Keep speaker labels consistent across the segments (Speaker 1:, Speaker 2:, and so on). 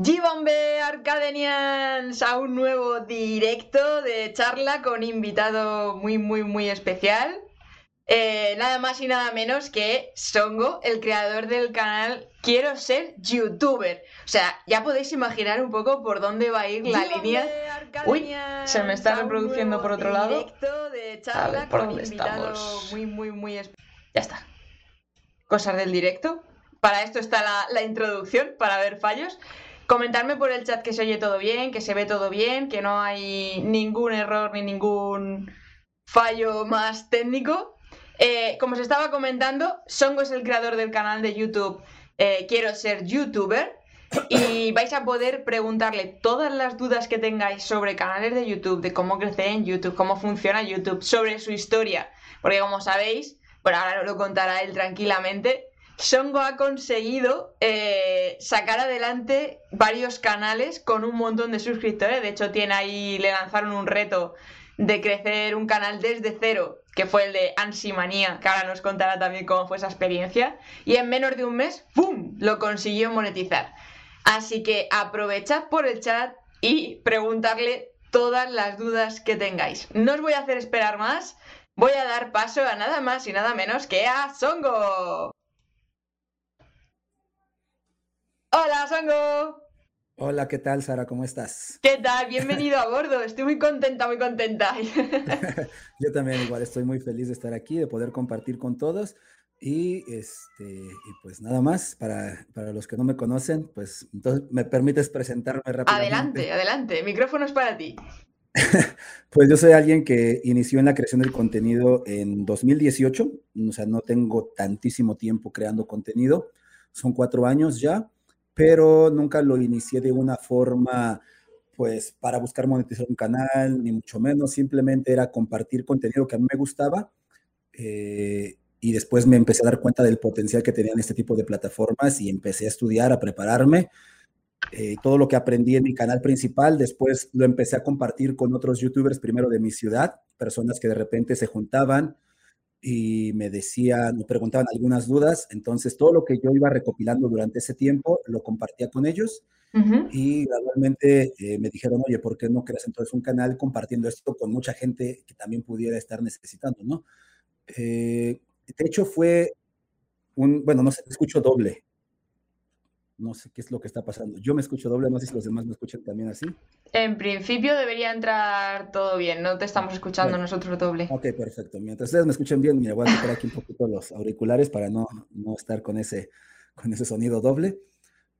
Speaker 1: G-Bombe Arcadenians a un nuevo directo de charla con invitado muy, muy, muy especial. Eh, nada más y nada menos que Songo, el creador del canal Quiero ser youtuber. O sea, ya podéis imaginar un poco por dónde va a ir la línea. Uy, se me está reproduciendo por otro lado. De charla a ver, ¿por dónde estamos? Muy, muy, muy Ya está. Cosas del directo. Para esto está la, la introducción, para ver fallos. Comentarme por el chat que se oye todo bien, que se ve todo bien, que no hay ningún error ni ningún fallo más técnico. Eh, como os estaba comentando, Songo es el creador del canal de YouTube eh, Quiero ser youtuber y vais a poder preguntarle todas las dudas que tengáis sobre canales de YouTube, de cómo crecer en YouTube, cómo funciona YouTube, sobre su historia, porque como sabéis, bueno, ahora lo contará él tranquilamente, Songo ha conseguido eh, sacar adelante varios canales con un montón de suscriptores. De hecho, tiene ahí, le lanzaron un reto de crecer un canal desde cero, que fue el de Ansimanía, que ahora nos contará también cómo fue esa experiencia. Y en menos de un mes, ¡pum! lo consiguió monetizar. Así que aprovechad por el chat y preguntarle todas las dudas que tengáis. No os voy a hacer esperar más. Voy a dar paso a nada más y nada menos que a Songo. Hola, Songo.
Speaker 2: Hola, ¿qué tal, Sara? ¿Cómo estás?
Speaker 1: ¿Qué tal? Bienvenido a bordo. Estoy muy contenta, muy contenta.
Speaker 2: Yo también igual estoy muy feliz de estar aquí, de poder compartir con todos. Y, este, y pues nada más, para, para los que no me conocen, pues entonces me permites presentarme rápidamente.
Speaker 1: Adelante, adelante. El micrófono es para ti.
Speaker 2: pues yo soy alguien que inició en la creación del contenido en 2018, o sea, no tengo tantísimo tiempo creando contenido, son cuatro años ya pero nunca lo inicié de una forma, pues, para buscar monetizar un canal, ni mucho menos, simplemente era compartir contenido que a mí me gustaba. Eh, y después me empecé a dar cuenta del potencial que tenían este tipo de plataformas y empecé a estudiar, a prepararme. Eh, todo lo que aprendí en mi canal principal, después lo empecé a compartir con otros youtubers, primero de mi ciudad, personas que de repente se juntaban, y me decían, me preguntaban algunas dudas. Entonces, todo lo que yo iba recopilando durante ese tiempo lo compartía con ellos. Y gradualmente eh, me dijeron, oye, ¿por qué no creas entonces un canal compartiendo esto con mucha gente que también pudiera estar necesitando, ¿no? Eh, de hecho, fue un, bueno, no sé, escucho doble. No sé qué es lo que está pasando. Yo me escucho doble, no sé si los demás me escuchan también así.
Speaker 1: En principio debería entrar todo bien, no te estamos escuchando nosotros doble.
Speaker 2: Ok, perfecto. Mientras ustedes me escuchen bien, me voy a quitar aquí un poquito los auriculares para no, no estar con ese, con ese sonido doble.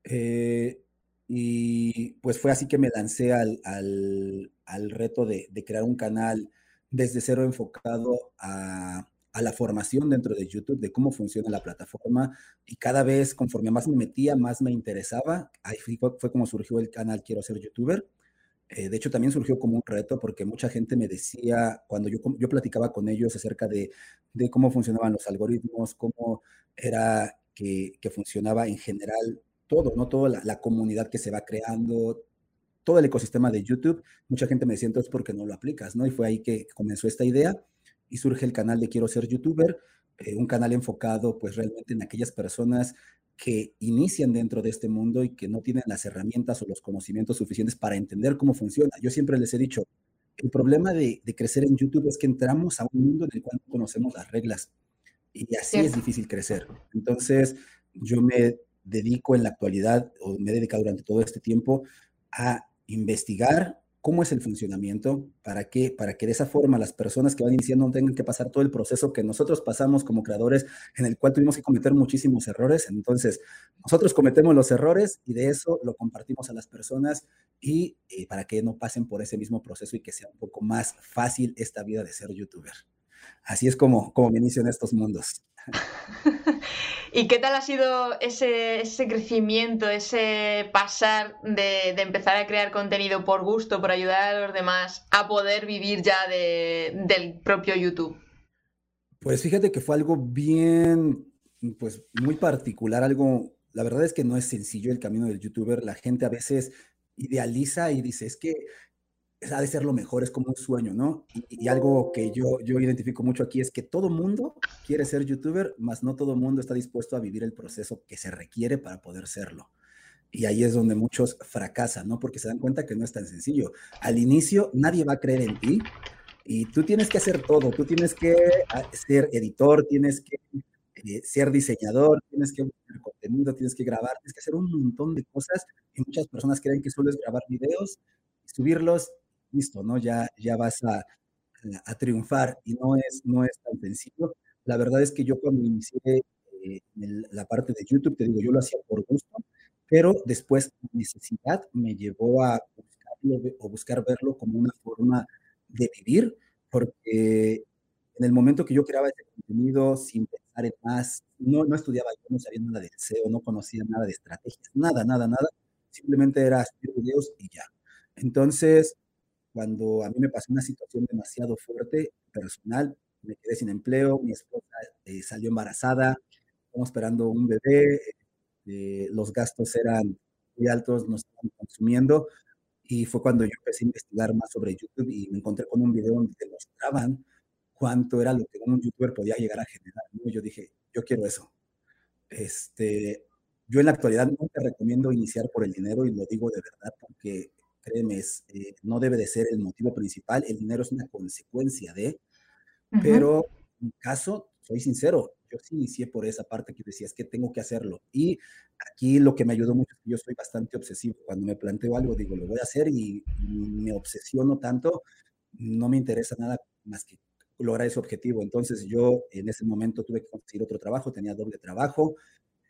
Speaker 2: Eh, y pues fue así que me lancé al, al, al reto de, de crear un canal desde cero enfocado a, a la formación dentro de YouTube, de cómo funciona la plataforma. Y cada vez, conforme más me metía, más me interesaba. Ahí fue, fue como surgió el canal Quiero ser youtuber. Eh, de hecho, también surgió como un reto porque mucha gente me decía, cuando yo, yo platicaba con ellos acerca de, de cómo funcionaban los algoritmos, cómo era que, funcionaba en general todo, ¿no? Toda la, la, comunidad que se va creando, todo el ecosistema de YouTube, mucha gente me decía, entonces, ¿por qué no lo aplicas? ¿no? Y fue ahí que comenzó esta idea y surge el canal de Quiero ser youtuber, eh, un canal enfocado pues realmente en aquellas personas que inician dentro de este mundo y que no tienen las herramientas o los conocimientos suficientes para entender cómo funciona. Yo siempre les he dicho, el problema de, de crecer en YouTube es que entramos a un mundo en el cual no conocemos las reglas y así es difícil crecer. Entonces, yo me dedico en la actualidad, o me he dedicado durante todo este tiempo, a investigar, cómo es el funcionamiento, para que, para que de esa forma las personas que van iniciando no tengan que pasar todo el proceso que nosotros pasamos como creadores, en el cual tuvimos que cometer muchísimos errores. Entonces, nosotros cometemos los errores y de eso lo compartimos a las personas y eh, para que no pasen por ese mismo proceso y que sea un poco más fácil esta vida de ser youtuber. Así es como, como me inicio en estos mundos.
Speaker 1: ¿Y qué tal ha sido ese, ese crecimiento, ese pasar de, de, empezar a crear contenido por gusto, por ayudar a los demás, a poder vivir ya de, del propio YouTube?
Speaker 2: Pues fíjate que fue algo bien, pues muy particular, algo, la verdad es que no es sencillo el camino del youtuber, la gente a veces idealiza y dice, es que ha de ser lo mejor, es como un sueño, ¿no? Y, y, algo que yo, yo identifico mucho aquí es que todo mundo quiere ser youtuber, mas no todo mundo está dispuesto a vivir el proceso que se requiere para poder serlo. Y ahí es donde muchos fracasan, ¿no? Porque se dan cuenta que no es tan sencillo. Al inicio nadie va a creer en ti y tú tienes que hacer todo. Tú tienes que ah, ser editor, tienes que eh, ser diseñador, tienes que buscar contenido, tienes que grabar, tienes que hacer un montón de cosas. Y muchas personas creen que solo es grabar videos, subirlos, listo, ¿no? Ya, ya vas a, a triunfar y no es, no es tan sencillo. La verdad es que yo cuando inicié eh, la parte de YouTube, te digo, yo lo hacía por gusto, pero después la necesidad me llevó a buscarlo o buscar verlo como una forma de vivir, porque en el momento que yo creaba ese contenido sin pensar en más, no, no estudiaba, yo no sabía nada de SEO, no conocía nada de estrategias, nada, nada, nada, simplemente era subir videos y ya. Entonces, cuando a mí me pasó una situación demasiado fuerte, personal, me quedé sin empleo, mi esposa eh, salió embarazada, estamos esperando un bebé, eh, los gastos eran muy altos, nos estaban consumiendo, y fue cuando yo empecé a investigar más sobre YouTube y me encontré con un video donde mostraban cuánto era lo que un youtuber podía llegar a generar. Y yo dije, yo quiero eso. Este, yo en la actualidad no te recomiendo iniciar por el dinero y lo digo de verdad porque eh, no debe de ser el motivo principal, el dinero es una consecuencia de, pero en mi caso, soy sincero, yo sí inicié por esa parte que decía, es que tengo que hacerlo. Y aquí lo que me ayudó mucho es que yo soy bastante obsesivo. Cuando me planteo algo, digo, lo voy a hacer y, me obsesiono tanto, no me interesa nada más que lograr ese objetivo. Entonces yo en ese momento tuve que conseguir otro trabajo, tenía doble trabajo,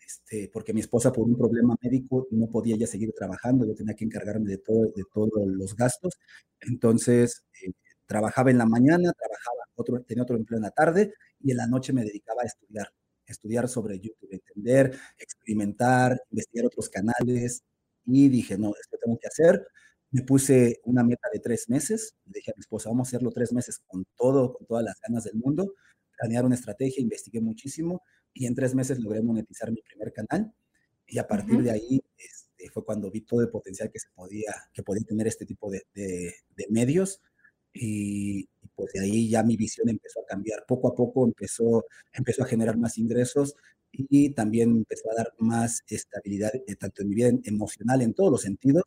Speaker 2: este, porque mi esposa por un problema médico no podía ya seguir trabajando, yo tenía que encargarme de, todo, de todos los gastos. Entonces eh, trabajaba en la mañana, trabajaba otro, tenía otro empleo en la tarde y en la noche me dedicaba a estudiar, estudiar sobre YouTube, entender, experimentar, investigar otros canales y dije, no, esto tengo que hacer. Me puse una meta de tres meses, le dije a mi esposa, vamos a hacerlo tres meses con todo, con todas las ganas del mundo, planear una estrategia, investigué muchísimo y en tres meses logré monetizar mi primer canal y a partir de ahí este, fue cuando vi todo el potencial que se podía, que podía tener este tipo de, de, de medios y, pues de ahí ya mi visión empezó a cambiar. Poco a poco empezó, empezó a generar más ingresos y también empezó a dar más estabilidad, eh, tanto en mi vida emocional, en todos los sentidos.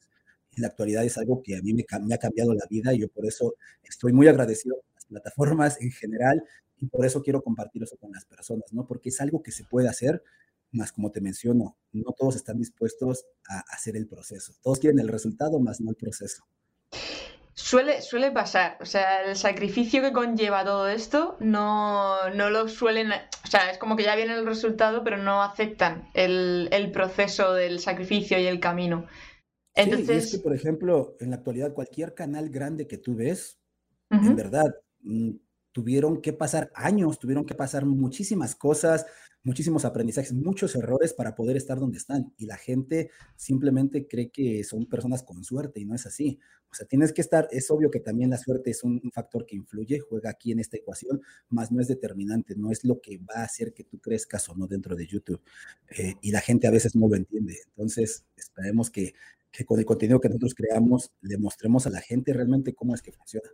Speaker 2: En la actualidad es algo que a mí me, me, ha cambiado la vida y yo por eso estoy muy agradecido con las plataformas en general y por eso quiero compartir eso con las personas, ¿no? Porque es algo que se puede hacer, más como te menciono, no todos están dispuestos a hacer el proceso. Todos quieren el resultado, más no el proceso.
Speaker 1: Suele, suele pasar, o sea, el sacrificio que conlleva todo esto no, no lo suelen, o sea, es como que ya viene el resultado, pero no aceptan el, el proceso del sacrificio y el camino.
Speaker 2: Entonces, sí, es que, por ejemplo, en la actualidad, cualquier canal grande que tú ves, en verdad, mm, tuvieron que pasar años, tuvieron que pasar muchísimas cosas, muchísimos aprendizajes, muchos errores para poder estar donde están. Y la gente simplemente cree que son personas con suerte y no es así. O sea, tienes que estar, es obvio que también la suerte es un, factor que influye, juega aquí en esta ecuación, más no es determinante, no es lo que va a hacer que tú crezcas o no dentro de YouTube. Eh, y la gente a veces no lo entiende. Entonces, esperemos que, que con el contenido que nosotros creamos le mostremos a la gente realmente cómo es que funciona.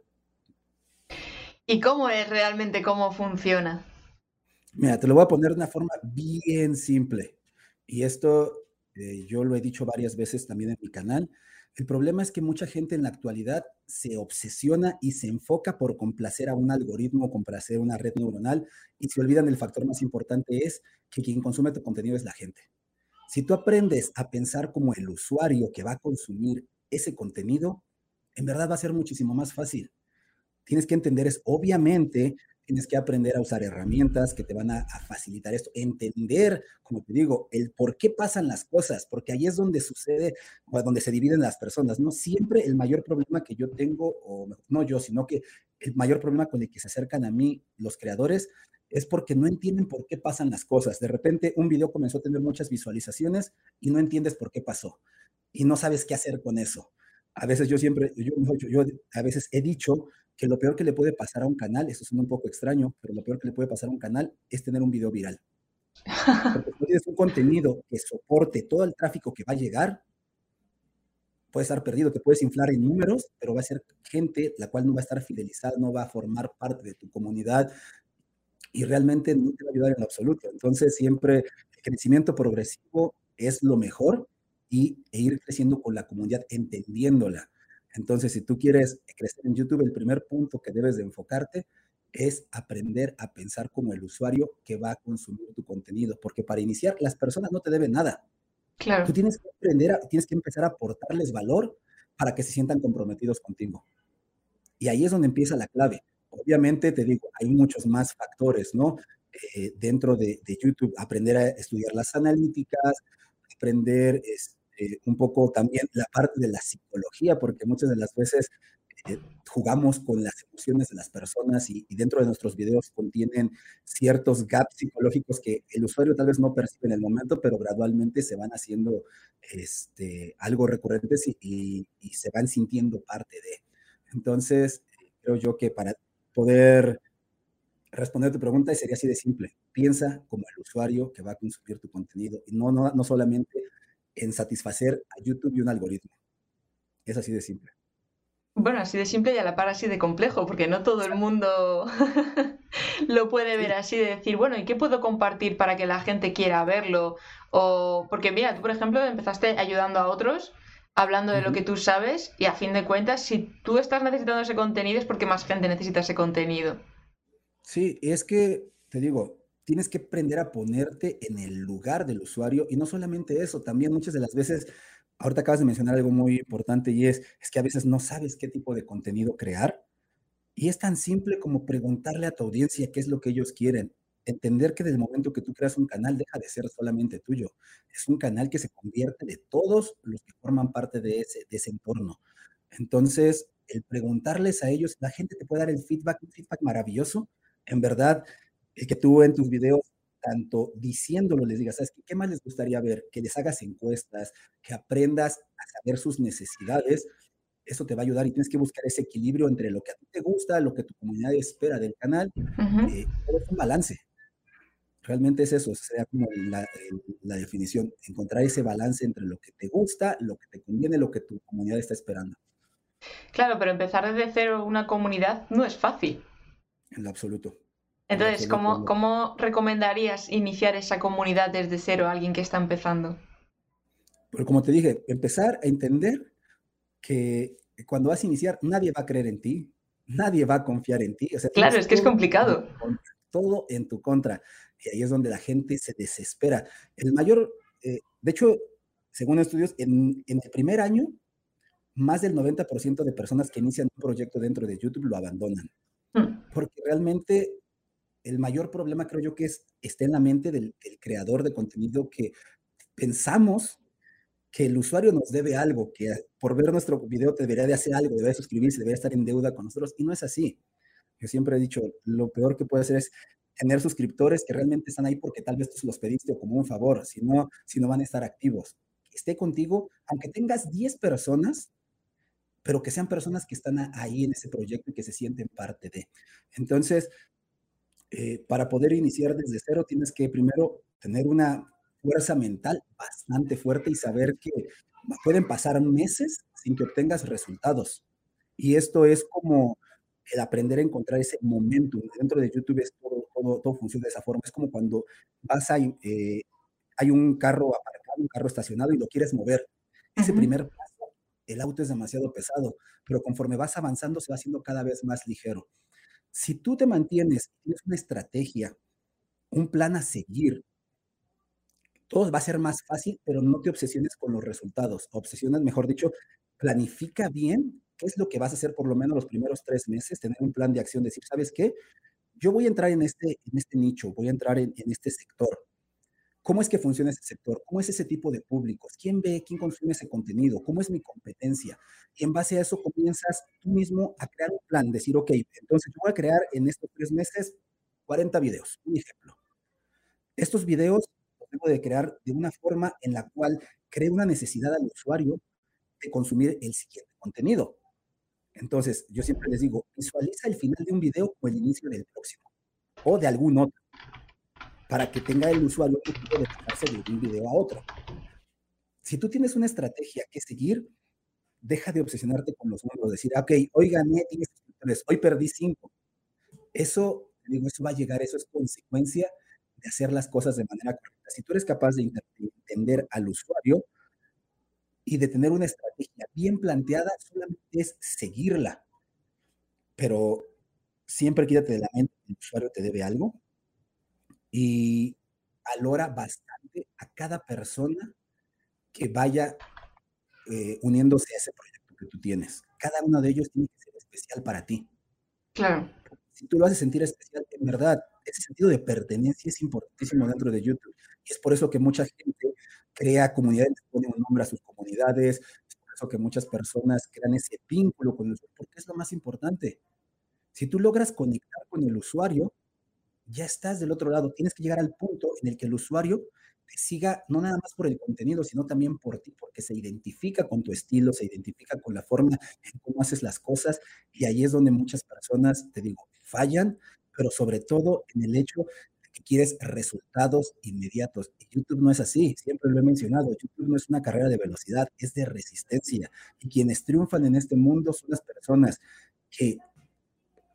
Speaker 1: ¿Y cómo es realmente cómo funciona?
Speaker 2: Mira, te lo voy a poner de una forma bien simple. Y esto eh, yo lo he dicho varias veces también en mi canal. El problema es que mucha gente en la actualidad se obsesiona y se enfoca por complacer a un algoritmo, complacer una red neuronal y se olvidan el factor más importante es que quien consume tu contenido es la gente. Si tú aprendes a pensar como el usuario que va a consumir ese contenido, en verdad va a ser muchísimo más fácil. Tienes que entender es, obviamente, tienes que aprender a usar herramientas que te van a, facilitar esto, entender, como te digo, el por qué pasan las cosas, porque ahí es donde sucede, o donde se dividen las personas, ¿no? Siempre el mayor problema que yo tengo, o no yo, sino que el mayor problema con el que se acercan a mí los creadores es porque no entienden por qué pasan las cosas. De repente un video comenzó a tener muchas visualizaciones y no entiendes por qué pasó y no sabes qué hacer con eso. A veces yo siempre, yo, yo a veces he dicho que lo peor que le puede pasar a un canal, eso suena un poco extraño, pero lo peor que le puede pasar a un canal es tener un video viral. Porque si tienes un contenido que soporte todo el tráfico que va a llegar, puede estar perdido, te puedes inflar en números, pero va a ser gente la cual no va a estar fidelizada, no va a formar parte de tu comunidad y realmente no te va a ayudar en absoluto. Entonces, siempre el crecimiento progresivo es lo mejor y, e ir creciendo con la comunidad, entendiéndola. Entonces, si tú quieres crecer en YouTube, el primer punto que debes de enfocarte es aprender a pensar como el usuario que va a consumir tu contenido, porque para iniciar, las personas no te deben nada. Claro. Tú tienes que aprender, a, tienes que empezar a aportarles valor para que se sientan comprometidos contigo. Y ahí es donde empieza la clave. Obviamente, te digo, hay muchos más factores, ¿no? Eh, dentro de, de, YouTube, aprender a estudiar las analíticas, aprender este, un poco también la parte de la psicología, porque muchas de las veces eh, jugamos con las emociones de las personas y, dentro de nuestros videos contienen ciertos gaps psicológicos que el usuario tal vez no percibe en el momento, pero gradualmente se van haciendo este, algo recurrentes y, se van sintiendo parte de. Entonces, creo yo que para poder responder tu pregunta sería así de simple. Piensa como el usuario que va a consumir tu contenido y no, no, no solamente en satisfacer a YouTube y un algoritmo. Es así de simple.
Speaker 1: Bueno, así de simple y a la par así de complejo, porque no todo el mundo lo puede ver así de decir, bueno, ¿y qué puedo compartir para que la gente quiera verlo? O porque mira, tú por ejemplo empezaste ayudando a otros, hablando de lo que tú sabes, y a fin de cuentas, si tú estás necesitando ese contenido es porque más gente necesita ese contenido.
Speaker 2: Sí, es que, te digo, tienes que aprender a ponerte en el lugar del usuario y no solamente eso, también muchas de las veces ahorita acabas de mencionar algo muy importante y es, es que a veces no sabes qué tipo de contenido crear. Y es tan simple como preguntarle a tu audiencia qué es lo que ellos quieren. Entender que desde el momento que tú creas un canal deja de ser solamente tuyo. Es un canal que se convierte de todos los que forman parte de ese, de ese entorno. Entonces, el preguntarles a ellos, la gente te puede dar el feedback, un feedback maravilloso. En verdad, que tú en tus videos tanto diciéndolo les digas, ¿sabes qué, qué más les gustaría ver? Que les hagas encuestas, que aprendas a saber sus necesidades. Eso te va a ayudar y tienes que buscar ese equilibrio entre lo que a ti te gusta, lo que tu comunidad espera del canal. Eh, es un balance. Realmente es eso, sería como la, la definición, encontrar ese balance entre lo que te gusta, lo que te conviene, lo que tu comunidad está esperando.
Speaker 1: Claro, pero empezar desde cero una comunidad no es fácil.
Speaker 2: En lo absoluto.
Speaker 1: Entonces, ¿cómo, ¿cómo recomendarías iniciar esa comunidad desde cero a alguien que está empezando?
Speaker 2: Pues como te dije, empezar a entender que cuando vas a iniciar, nadie va a creer en ti, nadie va a confiar en ti.
Speaker 1: claro, es que es complicado.
Speaker 2: todo en tu contra. Y ahí es donde la gente se desespera. El mayor, eh, de hecho, según estudios, en, en, el primer año, más del 90% de personas que inician un proyecto dentro de YouTube lo abandonan. Hmm. Porque realmente el mayor problema creo yo que es, está en la mente del, creador de contenido que pensamos que el usuario nos debe algo, que por ver nuestro video te debería de hacer algo, debería suscribirse, debería estar en deuda con nosotros, y no es así. Yo siempre he dicho, lo peor que puede hacer es tener suscriptores que realmente están ahí porque tal vez tú los pediste como un favor, si no, si no van a estar activos. esté contigo, aunque tengas 10 personas, pero que sean personas que están ahí en ese proyecto y que se sienten parte de. Entonces, eh, para poder iniciar desde cero tienes que primero tener una fuerza mental bastante fuerte y saber que pueden pasar meses sin que obtengas resultados. Y esto es como el aprender a encontrar ese momento. Dentro de YouTube es todo, todo, funciona de esa forma. Es como cuando vas a, eh, hay un carro aparcado, un carro estacionado y lo quieres mover. Ese primer paso, el auto es demasiado pesado, pero conforme vas avanzando se va haciendo cada vez más ligero. Si tú te mantienes, tienes una estrategia, un plan a seguir, todo va a ser más fácil, pero no te obsesiones con los resultados. Obsesiones, mejor dicho, planifica bien qué es lo que vas a hacer por lo menos los primeros tres meses, tener un plan de acción, decir, ¿sabes qué? Yo voy a entrar en este, en este nicho, voy a entrar en, en este sector. ¿Cómo es que funciona ese sector? ¿Cómo es ese tipo de públicos? ¿Quién ve, quién consume ese contenido? ¿Cómo es mi competencia? Y en base a eso comienzas tú mismo a crear un plan, decir, ok, entonces yo voy a crear en estos tres meses 40 videos, un ejemplo. Estos videos los debo de crear de una forma en la cual cree una necesidad al usuario de consumir el siguiente contenido. Entonces, yo siempre les digo, visualiza el final de un video o el inicio del próximo, o de algún otro para que tenga el usuario un de pasarse de un video a otro. Si tú tienes una estrategia que seguir, deja de obsesionarte con los números, decir, ok, hoy gané 10 suscriptores, hoy perdí 5. Eso, digo, eso va a llegar, eso es consecuencia de hacer las cosas de manera correcta. Si tú eres capaz de entender al usuario, Y de tener una estrategia bien planteada, solamente es seguirla. Pero siempre quítate de la mente que el usuario te debe algo y valora bastante a cada persona que vaya eh, uniéndose a ese proyecto que tú tienes. Cada uno de ellos tiene que ser especial para ti.
Speaker 1: Claro.
Speaker 2: Si tú lo haces sentir especial, en verdad, ese sentido de pertenencia es importantísimo dentro de YouTube. Y es por eso que mucha gente crea comunidades, pone un nombre a sus comunidades, es por eso que muchas personas crean ese vínculo con el usuario, porque es lo más importante. Si tú logras conectar con el usuario, ya estás del otro lado. Tienes que llegar al punto en el que el usuario te siga no nada más por el contenido, sino también por ti, porque se identifica con tu estilo, se identifica con la forma en cómo haces las cosas y ahí es donde muchas personas, te digo, fallan, pero sobre todo en el hecho de que quieres resultados inmediatos. Y YouTube no es así, siempre lo he mencionado, YouTube no es una carrera de velocidad, es de resistencia. Y quienes triunfan en este mundo son las personas que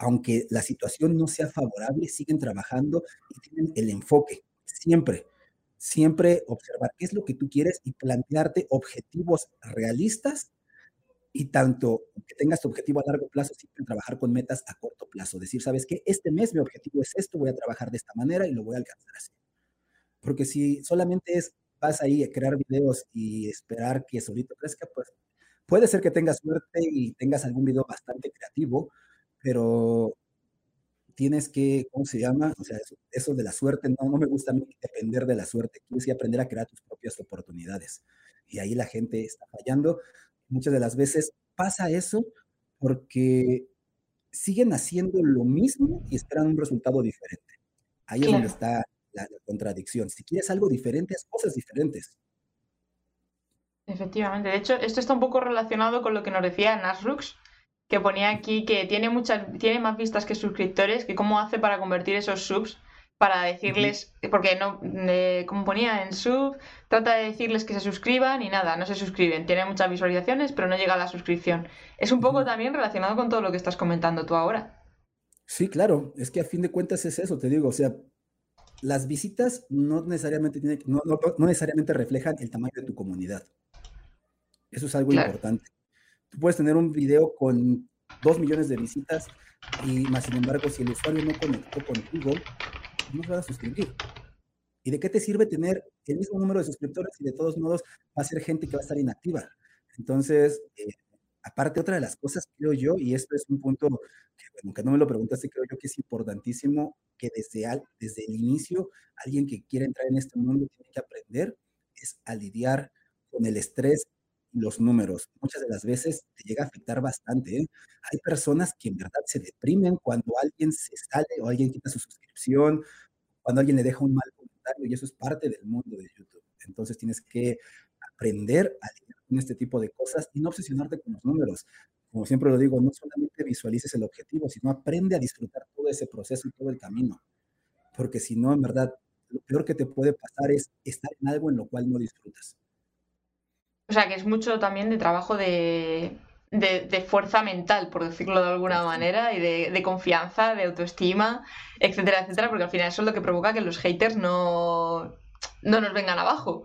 Speaker 2: aunque la situación no sea favorable, siguen trabajando y tienen el enfoque, siempre, siempre observar qué es lo que tú quieres y plantearte objetivos realistas y tanto que tengas tu objetivo a largo plazo, siempre trabajar con metas a corto plazo. Decir, ¿sabes qué? Este mes mi objetivo es esto, voy a trabajar de esta manera y lo voy a alcanzar así. Porque si solamente es, vas ahí a crear videos y esperar que solito crezca, pues puede ser que tengas suerte y tengas algún video bastante creativo, pero tienes que, ¿cómo se llama? O sea, eso, de la suerte, no, no me gusta a mí depender de la suerte, tienes que aprender a crear tus propias oportunidades. Y ahí la gente está fallando. Muchas de las veces pasa eso porque siguen haciendo lo mismo y esperan un resultado diferente. Ahí es donde está la, contradicción. Si quieres algo diferente, haz cosas diferentes.
Speaker 1: Efectivamente. De hecho, esto está un poco relacionado con lo que nos decía Nasrux, que ponía aquí que tiene muchas, tiene más vistas que suscriptores, que cómo hace para convertir esos subs, para decirles, porque no, como ponía en sub, trata de decirles que se suscriban y nada, no se suscriben, tiene muchas visualizaciones, pero no llega a la suscripción. Es un poco también relacionado con todo lo que estás comentando tú ahora.
Speaker 2: Sí, claro, es que a fin de cuentas es eso, te digo, o sea, las visitas no necesariamente, no, necesariamente reflejan el tamaño de tu comunidad. Eso es algo importante. Tú puedes tener un video con dos millones de visitas y más sin embargo, si el usuario no conectó contigo, no se va a suscribir. ¿Y de qué te sirve tener el mismo número de suscriptores y de todos modos va a ser gente que va a estar inactiva? Entonces, eh, aparte otra de las cosas, creo yo, y esto es un punto que, bueno, no me lo preguntaste, creo yo que es importantísimo, que desde, al, desde el inicio, alguien que quiera entrar en este mundo tiene que aprender, es a lidiar con el estrés los números. Muchas de las veces te llega a afectar bastante. ¿eh? Hay personas que en verdad se deprimen cuando alguien se sale o alguien quita su suscripción, cuando alguien le deja un mal comentario y eso es parte del mundo de YouTube. Entonces tienes que aprender a lidiar con este tipo de cosas y no obsesionarte con los números. Como siempre lo digo, no solamente visualices el objetivo, sino aprende a disfrutar todo ese proceso y todo el camino. Porque si no, en verdad, lo peor que te puede pasar es estar en algo en lo cual no disfrutas.
Speaker 1: O sea, que es mucho también de trabajo de, fuerza mental, por decirlo de alguna manera, y de, confianza, de autoestima, etcétera, etcétera, porque al final eso es lo que provoca que los haters no, no nos vengan abajo.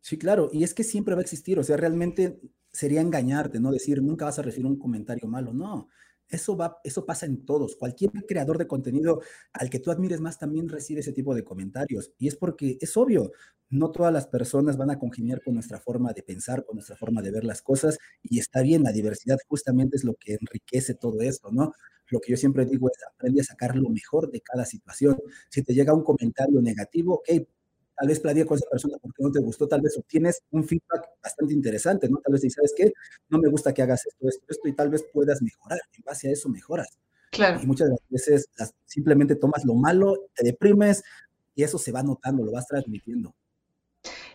Speaker 2: Sí, claro, y es que siempre va a existir, o sea, realmente sería engañarte, ¿no? Decir, nunca vas a recibir un comentario malo, no. Eso, va, eso pasa en todos. Cualquier creador de contenido al que tú admires más también recibe ese tipo de comentarios. Y es porque es obvio, no todas las personas van a congeniar con nuestra forma de pensar, con nuestra forma de ver las cosas. Y está bien, la diversidad justamente es lo que enriquece todo esto, ¿no? Lo que yo siempre digo es aprende a sacar lo mejor de cada situación. Si te llega un comentario negativo, ok, tal vez platicas con esa persona porque no te gustó, tal vez obtienes un feedback bastante interesante, ¿no? Tal vez dices, ¿sabes qué? No me gusta que hagas esto, esto, esto, y tal vez puedas mejorar. En base a eso mejoras.
Speaker 1: Claro.
Speaker 2: Y muchas veces simplemente tomas lo malo, te deprimes y eso se va notando, lo vas transmitiendo.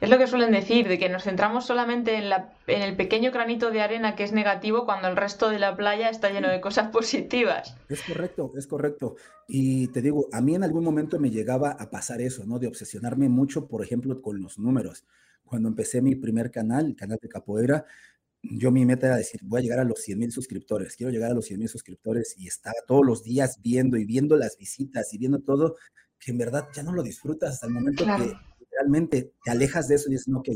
Speaker 1: Es lo que suelen decir, de que nos centramos solamente en, la, en el pequeño granito de arena que es negativo cuando el resto de la playa está lleno de cosas positivas.
Speaker 2: Es correcto, es correcto. Y te digo, a mí en algún momento me llegaba a pasar eso, ¿no? De obsesionarme mucho, por ejemplo, con los números. Cuando empecé mi primer canal, el canal de Capoeira, yo mi meta era decir, voy a llegar a los 100 mil suscriptores, quiero llegar a los 100 mil suscriptores y estaba todos los días viendo y viendo las visitas y viendo todo, que en verdad ya no lo disfrutas hasta el momento que realmente te alejas de eso y dices, ok,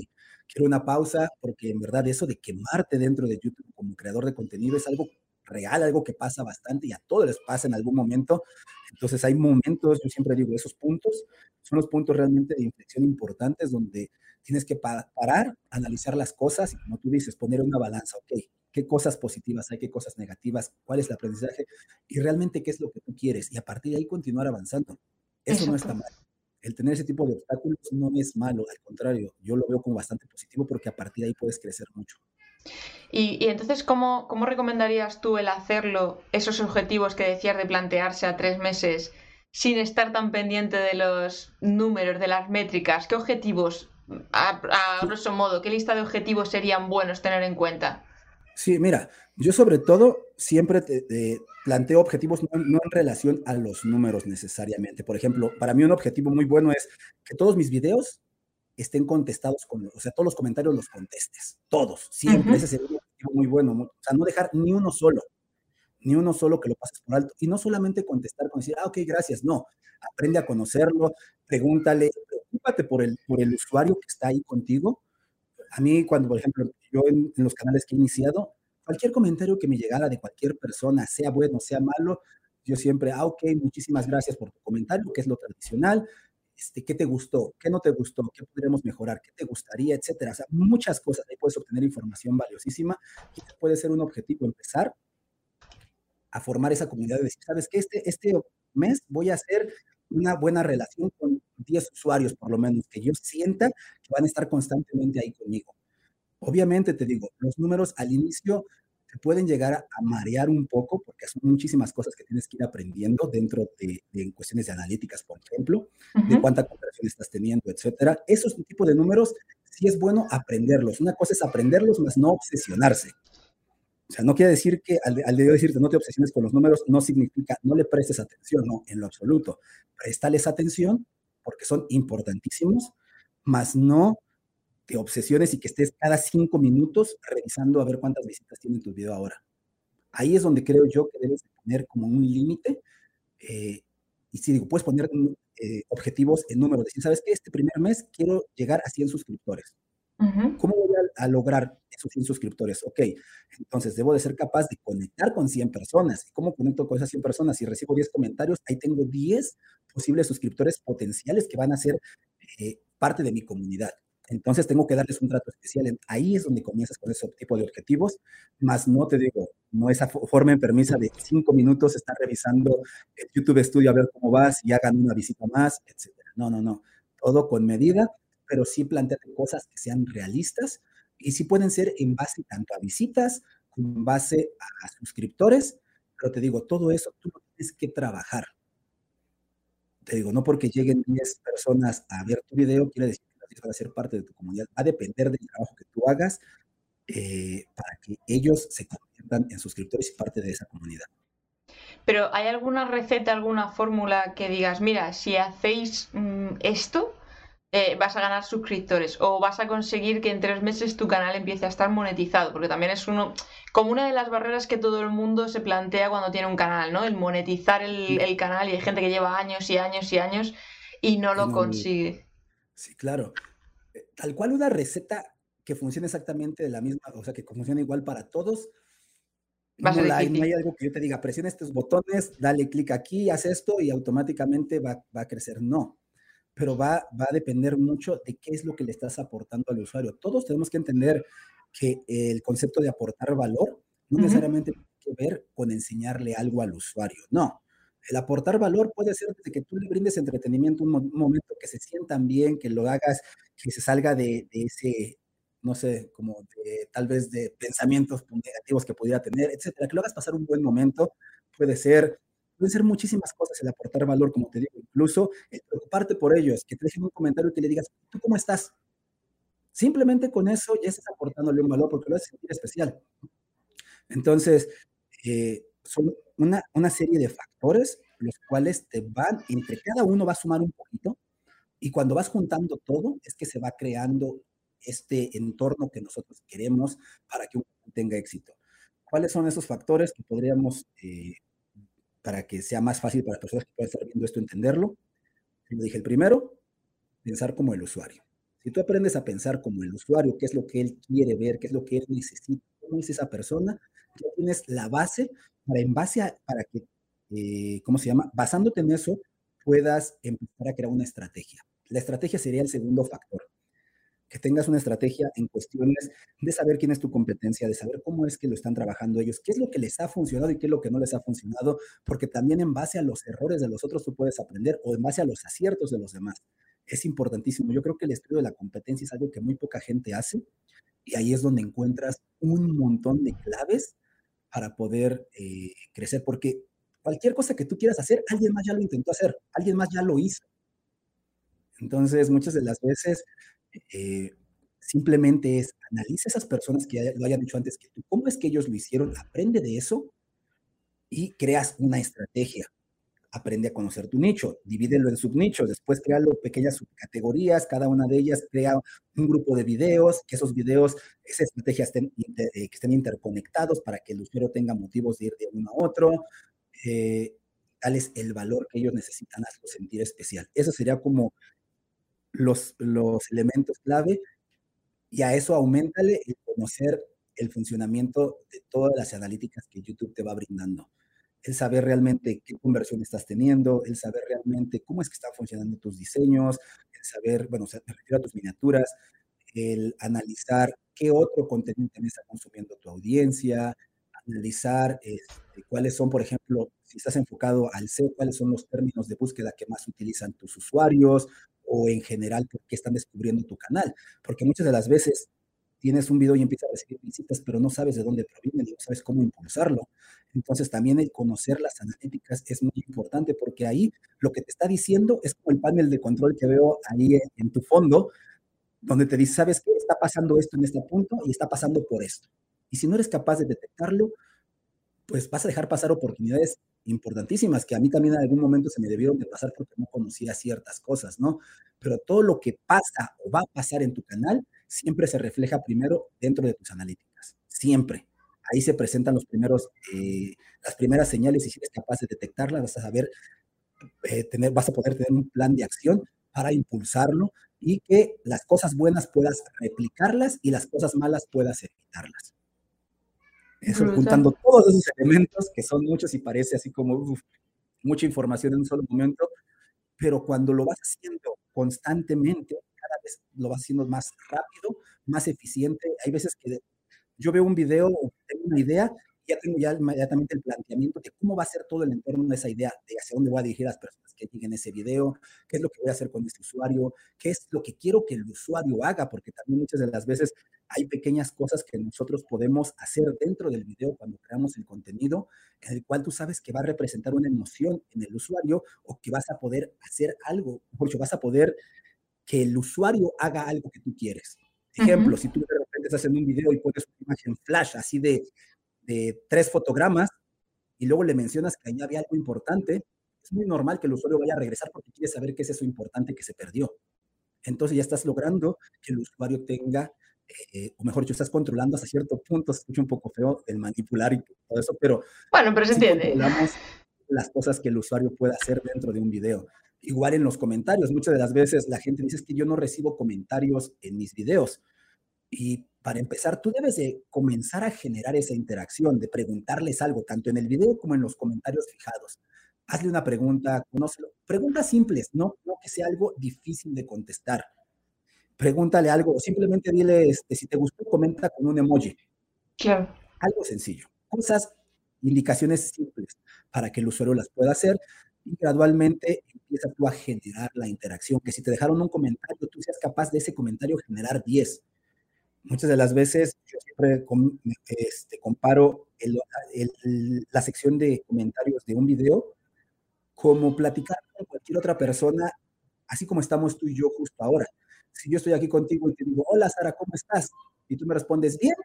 Speaker 2: quiero una pausa, porque en verdad eso de quemarte dentro de YouTube como creador de contenido es algo real, algo que pasa bastante y a todos les pasa en algún momento. Entonces hay momentos, yo siempre digo, esos puntos son los puntos realmente de inflexión importantes donde tienes que parar, analizar las cosas y como tú dices, poner una balanza, ok, qué cosas positivas hay, qué cosas negativas, cuál es el aprendizaje y realmente qué es lo que tú quieres y a partir de ahí continuar avanzando. Eso no está mal. El tener ese tipo de obstáculos no es malo, al contrario, yo lo veo como bastante positivo porque a partir de ahí puedes crecer mucho.
Speaker 1: Y, entonces, ¿cómo, ¿cómo, recomendarías tú el hacerlo, esos objetivos que decías de plantearse a tres meses, sin estar tan pendiente de los números, de las métricas? ¿Qué objetivos, a, grosso modo, qué lista de objetivos serían buenos tener en cuenta?
Speaker 2: Sí, mira, yo sobre todo siempre te, planteo objetivos no, no, en relación a los números necesariamente. Por ejemplo, para mí un objetivo muy bueno es que todos mis videos estén contestados con, o sea, todos los comentarios los contestes, todos, siempre, ese sería un objetivo muy bueno, o sea, no dejar ni uno solo, ni uno solo que lo pases por alto, y no solamente contestar con decir, ah, ok, gracias, no, aprende a conocerlo, pregúntale, preocúpate por el, por el usuario que está ahí contigo. A mí, cuando, por ejemplo, yo en, en los canales que he iniciado, cualquier comentario que me llegara de cualquier persona, sea bueno, sea malo, yo siempre, ah, ok, muchísimas gracias por tu comentario, que es lo tradicional, este, qué te gustó, qué no te gustó, qué podríamos mejorar, qué te gustaría, etcétera. O sea, muchas cosas. Ahí puedes obtener información valiosísima y puede ser un objetivo empezar a formar esa comunidad de decir, sabes que este, este mes voy a hacer una buena relación con 10 usuarios, por lo menos, que yo sienta que van a estar constantemente ahí conmigo. Obviamente, te digo, los números al inicio pueden llegar a, marear un poco porque son muchísimas cosas que tienes que ir aprendiendo dentro de, en cuestiones de analíticas, por ejemplo, de cuánta conversión estás teniendo, etcétera. Esos tipos de números sí es bueno aprenderlos. Una cosa es aprenderlos, más no obsesionarse. O sea, no quiere decir que al, al de decirte no te obsesiones con los números, no significa no le prestes atención, no, en lo absoluto. Préstales atención porque son importantísimos, más no te obsesiones y que estés cada cinco minutos revisando a ver cuántas visitas tiene tu video ahora. Ahí es donde creo yo que debes poner como un límite. Eh, y si digo, puedes poner eh, objetivos en número, decir, ¿sabes qué? Este primer mes quiero llegar a 100 suscriptores. ¿Cómo voy a, lograr esos 100 suscriptores? Ok, entonces debo de ser capaz de conectar con 100 personas. ¿Cómo conecto con esas 100 personas? Si recibo 10 comentarios, ahí tengo 10 posibles suscriptores potenciales que van a ser eh, parte de mi comunidad. Entonces tengo que darles un trato especial. Ahí es donde comienzas con ese tipo de objetivos, más no te digo, no esa forma permisa de cinco minutos estar revisando el YouTube Studio a ver cómo vas y hagan una visita más, etcétera. No, no, no. Todo con medida, pero sí planteate cosas que sean realistas y sí pueden ser en base tanto a visitas como en base a suscriptores, pero te digo, todo eso tú tienes que trabajar. Te digo, no porque lleguen 10 personas a ver tu video, quiere decir van a ser parte de tu comunidad. Va a depender del trabajo que tú hagas eh, para que ellos se conviertan en suscriptores y parte de esa comunidad.
Speaker 1: Pero ¿hay alguna receta, alguna fórmula que digas, mira, si hacéis mm, esto, eh, vas a ganar suscriptores o vas a conseguir que en tres meses tu canal empiece a estar monetizado? Porque también es uno, como una de las barreras que todo el mundo se plantea cuando tiene un canal, ¿no? El monetizar el, el canal y hay gente que lleva años y años y años y no lo consigue.
Speaker 2: Sí, claro. Eh, tal cual una receta que funcione exactamente de la misma, o sea, que funcione igual para todos. No, hay, algo que yo te diga, presiona estos botones, dale clic aquí, haz esto y automáticamente va, a crecer. No, pero va, va a depender mucho de qué es lo que le estás aportando al usuario. Todos tenemos que entender que el concepto de aportar valor no necesariamente tiene que ver con enseñarle algo al usuario. No, el aportar valor puede ser desde que tú le brindes entretenimiento, un, momento que se sientan bien, que lo hagas, que se salga de, ese, no sé, como tal vez de pensamientos negativos que pudiera tener, etcétera, que lo hagas pasar un buen momento, puede ser, puede ser muchísimas cosas el aportar valor, como te digo, incluso el preocuparte por ellos, que te dejen un comentario y que le digas, ¿tú cómo estás? Simplemente con eso ya estás aportándole un valor porque lo hace sentir especial. Entonces, eh, son una, una serie de factores los cuales te van, entre cada uno va a sumar un poquito, y cuando vas juntando todo, es que se va creando este entorno que nosotros queremos para que uno tenga éxito. ¿Cuáles son esos factores que podríamos, eh, para que sea más fácil para las personas que puedan estar viendo esto, entenderlo? Como dije, el primero, pensar como el usuario. Si tú aprendes a pensar como el usuario, qué es lo que él quiere ver, qué es lo que él necesita, cómo es esa persona, ya tienes la base para en base a, para que, eh, ¿cómo se llama? Basándote en eso, puedas empezar a crear una estrategia. La estrategia sería el segundo factor. Que tengas una estrategia en cuestiones de saber quién es tu competencia, de saber cómo es que lo están trabajando ellos, qué es lo que les ha funcionado y qué es lo que no les ha funcionado, porque también en base a los errores de los otros tú puedes aprender o en base a los aciertos de los demás. Es importantísimo. Yo creo que el estudio de la competencia es algo que muy poca gente hace y ahí es donde encuentras un montón de claves para poder eh, crecer, porque cualquier cosa que tú quieras hacer, alguien más ya lo intentó hacer, alguien más ya lo hizo. Entonces, muchas de las veces eh, simplemente es analiza esas personas que lo hayan dicho antes que tú, cómo es que ellos lo hicieron, aprende de eso y creas una estrategia. Aprende a conocer tu nicho, divídelo en subnichos, después créalo pequeñas subcategorías, cada una de ellas crea un grupo de videos, que esos videos, esas estrategias estén, eh, que estén interconectados para que el usuario tenga motivos de ir de uno a otro, eh, darles el valor que ellos necesitan, hazlo sentir especial. Eso sería como los, los elementos clave y a eso aumentale el conocer el funcionamiento de todas las analíticas que YouTube te va brindando. El saber realmente qué conversión estás teniendo, el saber realmente cómo es que están funcionando tus diseños, el saber, bueno, me refiero a tus miniaturas, el analizar qué otro contenido también está consumiendo tu audiencia, analizar este, cuáles son, por ejemplo, si estás enfocado al SEO, cuáles son los términos de búsqueda que más utilizan tus usuarios o en general por qué están descubriendo tu canal. Porque muchas de las veces tienes un video y empiezas a recibir visitas, pero no sabes de dónde provienen no sabes cómo impulsarlo. Entonces también el conocer las analíticas es muy importante porque ahí lo que te está diciendo es como el panel de control que veo ahí en tu fondo, donde te dice, ¿sabes qué? Está pasando esto en este punto y está pasando por esto. Y si no eres capaz de detectarlo, pues vas a dejar pasar oportunidades importantísimas que a mí también en algún momento se me debieron de pasar porque no conocía ciertas cosas, ¿no? Pero todo lo que pasa o va a pasar en tu canal siempre se refleja primero dentro de tus analíticas, siempre. Ahí se presentan los primeros, eh, las primeras señales y si eres capaz de detectarlas vas a saber, eh, tener, vas a poder tener un plan de acción para impulsarlo y que las cosas buenas puedas replicarlas y las cosas malas puedas evitarlas. Eso, juntando todos esos elementos, que son muchos y parece así como mucha información en un solo momento, pero cuando lo vas haciendo constantemente, vez lo vas haciendo más rápido, más eficiente. Hay veces que yo veo un video o tengo una idea ya tengo ya inmediatamente el planteamiento de cómo va a ser todo el entorno de esa idea, de hacia dónde voy a dirigir a las personas que lleguen ese video, qué es lo que voy a hacer con este usuario, qué es lo que quiero que el usuario haga, porque también muchas de las veces hay pequeñas cosas que nosotros podemos hacer dentro del video cuando creamos el contenido, en el cual tú sabes que va a representar una emoción en el usuario o que vas a poder hacer algo, ejemplo, vas a poder que el usuario haga algo que tú quieres. Ejemplo, si tú de repente estás en un video y pones una imagen flash así de de tres fotogramas y luego le mencionas que ahí había algo importante, es muy normal que el usuario vaya a regresar porque quiere saber qué es eso importante que se perdió. Entonces ya estás logrando que el usuario tenga, eh, o mejor dicho, estás controlando hasta cierto punto, se escucha un poco feo el manipular y todo eso, pero...
Speaker 1: Bueno, pero se entiende.
Speaker 2: las cosas que el usuario puede hacer dentro de un video. Igual en los comentarios, muchas de las veces la gente dice que yo no recibo comentarios en mis videos. Y para empezar, tú debes de comenzar a generar esa interacción, de preguntarles algo, tanto en el video como en los comentarios fijados. Hazle una pregunta, conócelo. Preguntas simples, no, no que sea algo difícil de contestar. Pregúntale algo o simplemente dile, este, si te gustó, comenta con un emoji.
Speaker 1: Claro.
Speaker 2: Algo sencillo. Cosas, indicaciones simples para que el usuario las pueda hacer y gradualmente empieza tú a generar la interacción. Que si te dejaron un comentario, tú seas capaz de ese comentario generar 10 muchas de las veces yo siempre este, comparo la sección de comentarios de un video como platicar con cualquier otra persona, así como estamos tú y yo justo ahora. Si yo estoy aquí contigo y te digo, hola Sara, ¿cómo estás? Y tú me respondes, bien.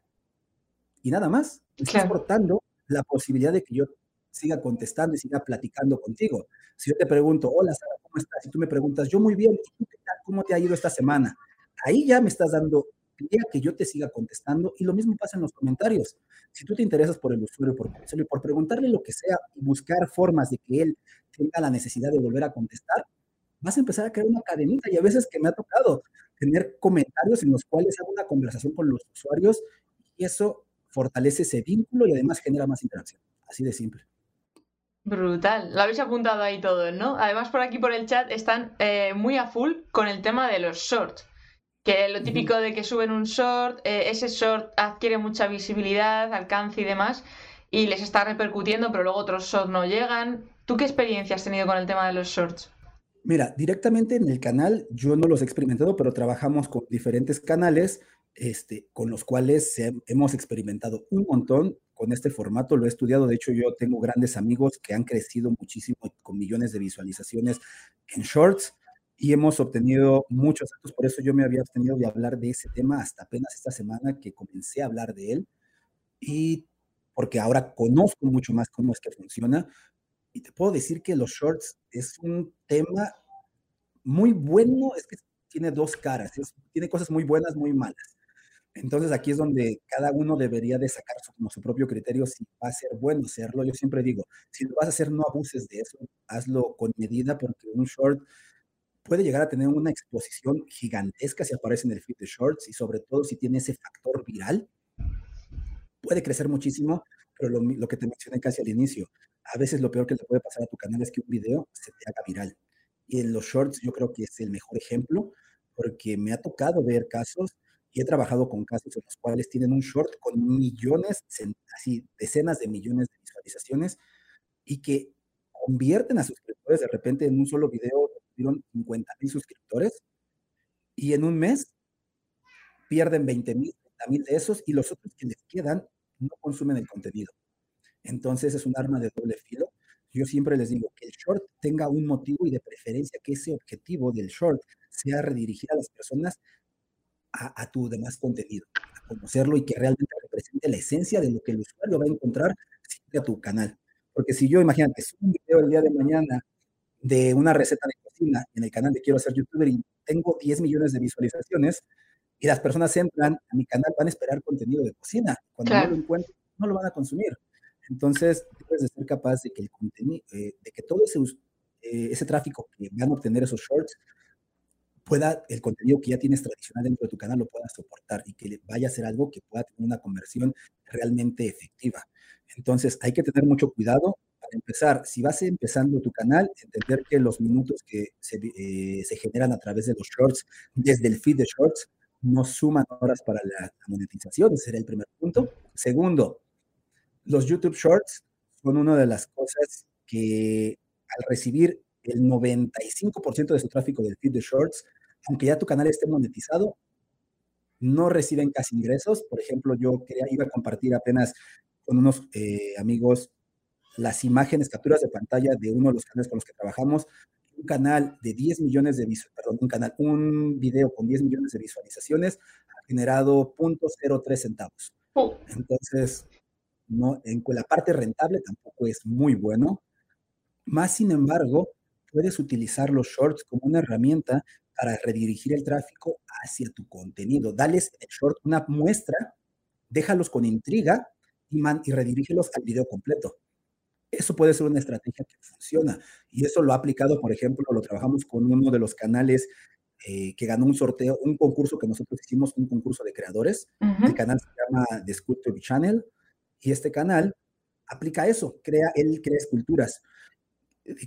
Speaker 2: Y nada más, me estás aportando la posibilidad de que yo siga contestando y siga platicando contigo. Si yo te pregunto, hola Sara, ¿cómo estás? Y tú me preguntas, yo muy bien. ¿Cómo te ha ido esta semana? Ahí ya me estás dando que yo te siga contestando y lo mismo pasa en los comentarios. Si tú te interesas por el usuario, por por preguntarle lo que sea y buscar formas de que él tenga la necesidad de volver a contestar, vas a empezar a crear una cadenita y a veces que me ha tocado tener comentarios en los cuales hago una conversación con los usuarios y eso fortalece ese vínculo y además genera más interacción. Así de simple.
Speaker 1: Brutal, lo habéis apuntado ahí todo, ¿no? Además por aquí por el chat están eh, muy a full con el tema de los shorts. Que lo típico de que suben un short, eh, ese short adquiere mucha visibilidad, alcance y demás, y les está repercutiendo, pero luego otros shorts no llegan. ¿Tú qué experiencia has tenido con el tema de los shorts?
Speaker 2: Mira, directamente en el canal yo no los he experimentado, pero trabajamos con diferentes canales este, con los cuales hemos experimentado un montón con este formato, lo he estudiado, de hecho yo tengo grandes amigos que han crecido muchísimo con millones de visualizaciones en shorts y hemos obtenido muchos datos, por eso yo me había abstenido de hablar de ese tema hasta apenas esta semana que comencé a hablar de él y porque ahora conozco mucho más cómo es que funciona y te puedo decir que los shorts es un tema muy bueno, es que tiene dos caras, tiene cosas muy buenas, muy malas. Entonces aquí es donde cada uno debería de sacar su, como su propio criterio si va a ser bueno hacerlo. Yo siempre digo, si lo vas a hacer, no abuses de eso, hazlo con medida porque un short puede llegar a tener una exposición gigantesca si aparece en el feed de shorts y sobre todo si tiene ese factor viral. Puede crecer muchísimo, pero lo, lo que te mencioné casi al inicio, a veces lo peor que le puede pasar a tu canal es que un video se te haga viral. Y en los shorts yo creo que es el mejor ejemplo porque me ha tocado ver casos y he trabajado con casos en los cuales tienen un short con millones, así decenas de millones de visualizaciones y que convierten a suscriptores de repente en un solo video, tuvieron 50 mil suscriptores y en un mes pierden 20 mil, mil de esos y los otros que les quedan no consumen el contenido. Entonces es un arma de doble filo. Yo siempre les digo que el short tenga un motivo y de preferencia que ese objetivo del short sea redirigir a las personas a, tu demás contenido, a conocerlo y que realmente represente la esencia de lo que el usuario va a encontrar a tu canal. Porque si yo, imagínate, subo un video el día de mañana de una receta de cocina en el canal de Quiero ser youtuber y tengo 10 millones de visualizaciones y las personas entran a mi canal, van a esperar contenido de cocina. Cuando no lo encuentren, no lo van a consumir. Entonces, debes de ser capaz de que el contenido, eh, de que todo ese, eh, ese tráfico que van a obtener esos shorts pueda, el contenido que ya tienes tradicional dentro de tu canal lo pueda soportar y que vaya a ser algo que pueda tener una conversión realmente efectiva. Entonces, hay que tener mucho cuidado. Para empezar, si vas empezando tu canal, entender que los minutos que se, eh, se generan a través de los shorts, desde el feed de shorts, no suman horas para la, monetización, ese sería el primer punto. Segundo, los YouTube Shorts son una de las cosas que al recibir el 95% de su tráfico del feed de Shorts, aunque ya tu canal esté monetizado, no reciben casi ingresos. Por ejemplo, yo quería, iba a compartir apenas con unos eh, amigos las imágenes, capturas de pantalla de uno de los canales con los que trabajamos. Un canal de 10 millones de visualizaciones, perdón, un canal, un video con 10 millones de visualizaciones ha generado 0.03 centavos. Oh. Entonces, no, en la parte rentable tampoco es muy bueno. Más sin embargo, puedes utilizar los shorts como una herramienta para redirigir el tráfico hacia tu contenido. Dales short una muestra, déjalos con intriga y, man, y redirígelos al video completo. Eso puede ser una estrategia que funciona. Y eso lo ha aplicado, por ejemplo, lo trabajamos con uno de los canales eh, que ganó un sorteo, un concurso que nosotros hicimos, un concurso de creadores. El canal se llama The Sculpture Channel. Y este canal aplica eso, crea, él crea esculturas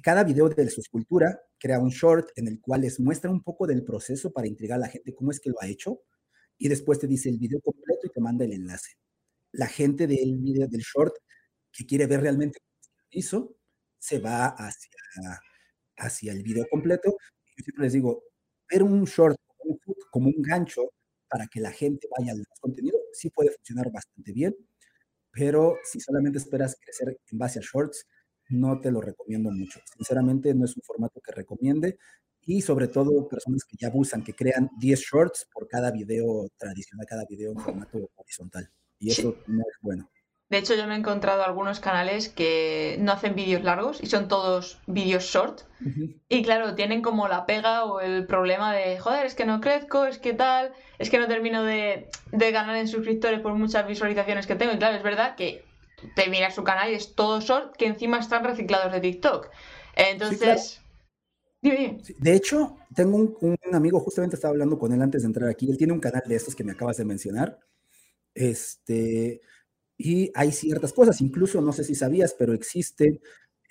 Speaker 2: cada video de su escultura crea un short en el cual les muestra un poco del proceso para intrigar a la gente cómo es que lo ha hecho y después te dice el video completo y te manda el enlace. La gente del video del short que quiere ver realmente cómo hizo se va hacia, hacia el video completo. Yo siempre les digo, ver un short un, como un gancho para que la gente vaya al contenido sí puede funcionar bastante bien, pero si solamente esperas crecer en base a shorts, no te lo recomiendo mucho. Sinceramente, no es un formato que recomiende y sobre todo personas que ya abusan, que crean 10 shorts por cada video tradicional, cada video en formato horizontal. Y eso no es bueno.
Speaker 1: De hecho, yo me he encontrado algunos canales que no hacen vídeos largos y son todos vídeos short. Y claro, tienen como la pega o el problema de, joder, es que no crezco, es que tal, es que no termino de, de ganar en suscriptores por muchas visualizaciones que tengo. Y claro, es verdad que te miras su canal y es todo short que encima están reciclados de TikTok. Entonces,
Speaker 2: De hecho, tengo un, amigo, justamente estaba hablando con él antes de entrar aquí, él tiene un canal de estos que me acabas de mencionar, este, y hay ciertas cosas, incluso no sé si sabías, pero existe,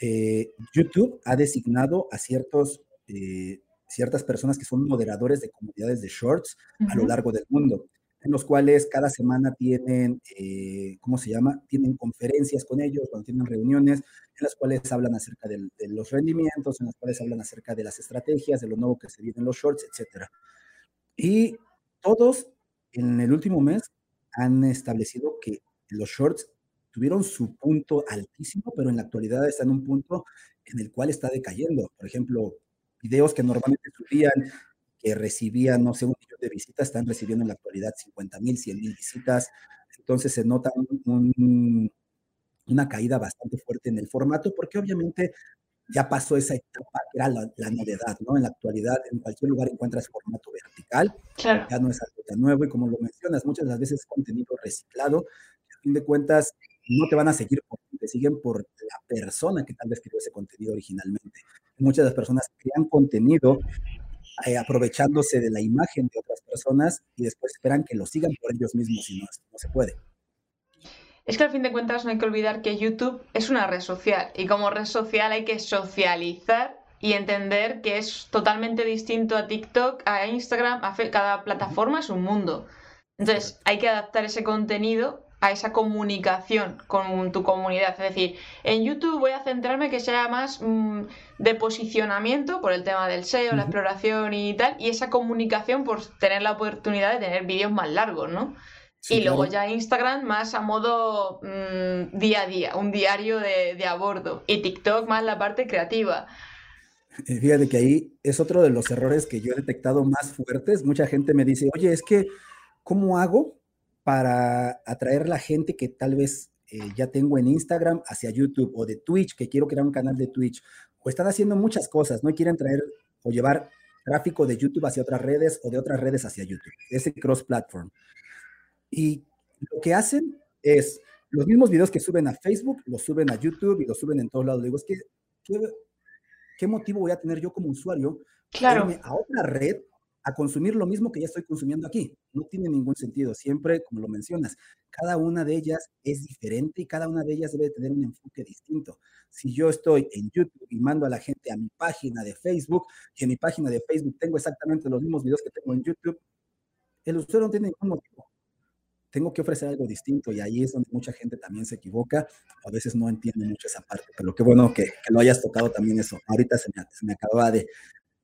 Speaker 2: eh, YouTube ha designado a ciertos, eh, ciertas personas que son moderadores de comunidades de shorts a lo largo del mundo en los cuales cada semana tienen, eh, ¿cómo se llama? Tienen conferencias con ellos, cuando tienen reuniones, en las cuales hablan acerca de los rendimientos, en las cuales hablan acerca de las estrategias, de lo nuevo que se viene en los shorts, etc. Y todos en el último mes han establecido que los shorts tuvieron su punto altísimo, pero en la actualidad están en un punto en el cual está decayendo. Por ejemplo, videos que normalmente subían que recibían, no sé, un millón de visitas, están recibiendo en la actualidad 50 mil, 100 mil visitas. Entonces se nota una caída bastante fuerte en el formato, porque obviamente ya pasó esa etapa, que era la, novedad, ¿no? En la actualidad, en cualquier lugar encuentras formato vertical, ya no es algo tan nuevo, y como lo mencionas, muchas de las veces es contenido reciclado, que a fin de cuentas no te van a seguir por te siguen por la persona que tal vez creó ese contenido originalmente. Muchas de las personas crean contenido eh, aprovechándose de la imagen de otras personas y después esperan que lo sigan por ellos mismos y no, no se puede.
Speaker 1: Es que al fin de cuentas no hay que olvidar que YouTube es una red social y como red social hay que socializar y entender que es totalmente distinto a TikTok, a Instagram, a cada plataforma es un mundo. Entonces hay que adaptar ese contenido a esa comunicación con tu comunidad. Es decir, en YouTube voy a centrarme que sea más mm, de posicionamiento por el tema del SEO, la exploración y tal, y esa comunicación por tener la oportunidad de tener vídeos más largos, ¿no? y luego ya Instagram más a modo mm, día a día, un diario de, de a bordo. Y TikTok más la parte creativa.
Speaker 2: Eh, fíjate que ahí es otro de los errores que yo he detectado más fuertes. Mucha gente me dice, oye, es que, ¿cómo hago para atraer la gente que tal vez eh, ya tengo en Instagram hacia YouTube o de Twitch, que quiero crear un canal de Twitch, o están haciendo muchas cosas, no quieren traer o llevar tráfico de YouTube hacia otras redes o de otras redes hacia YouTube, ese cross-platform. Y lo que hacen es los mismos videos que suben a Facebook, los suben a YouTube y los suben en todos lados. Digo, es que, ¿qué, motivo voy a tener yo como usuario
Speaker 1: claro.
Speaker 2: a otra red a consumir lo mismo que ya estoy consumiendo aquí. No tiene ningún sentido. Siempre, como lo mencionas, cada una de ellas es diferente y cada una de ellas debe tener un enfoque distinto. Si yo estoy en YouTube y mando a la gente a mi página de Facebook y en mi página de Facebook tengo exactamente los mismos videos que tengo en YouTube, el usuario no tiene ningún motivo. Tengo que ofrecer algo distinto y ahí es donde mucha gente también se equivoca. A veces no entiende mucho esa parte, pero qué bueno que, lo hayas tocado también eso. Ahorita se me, se me acababa de,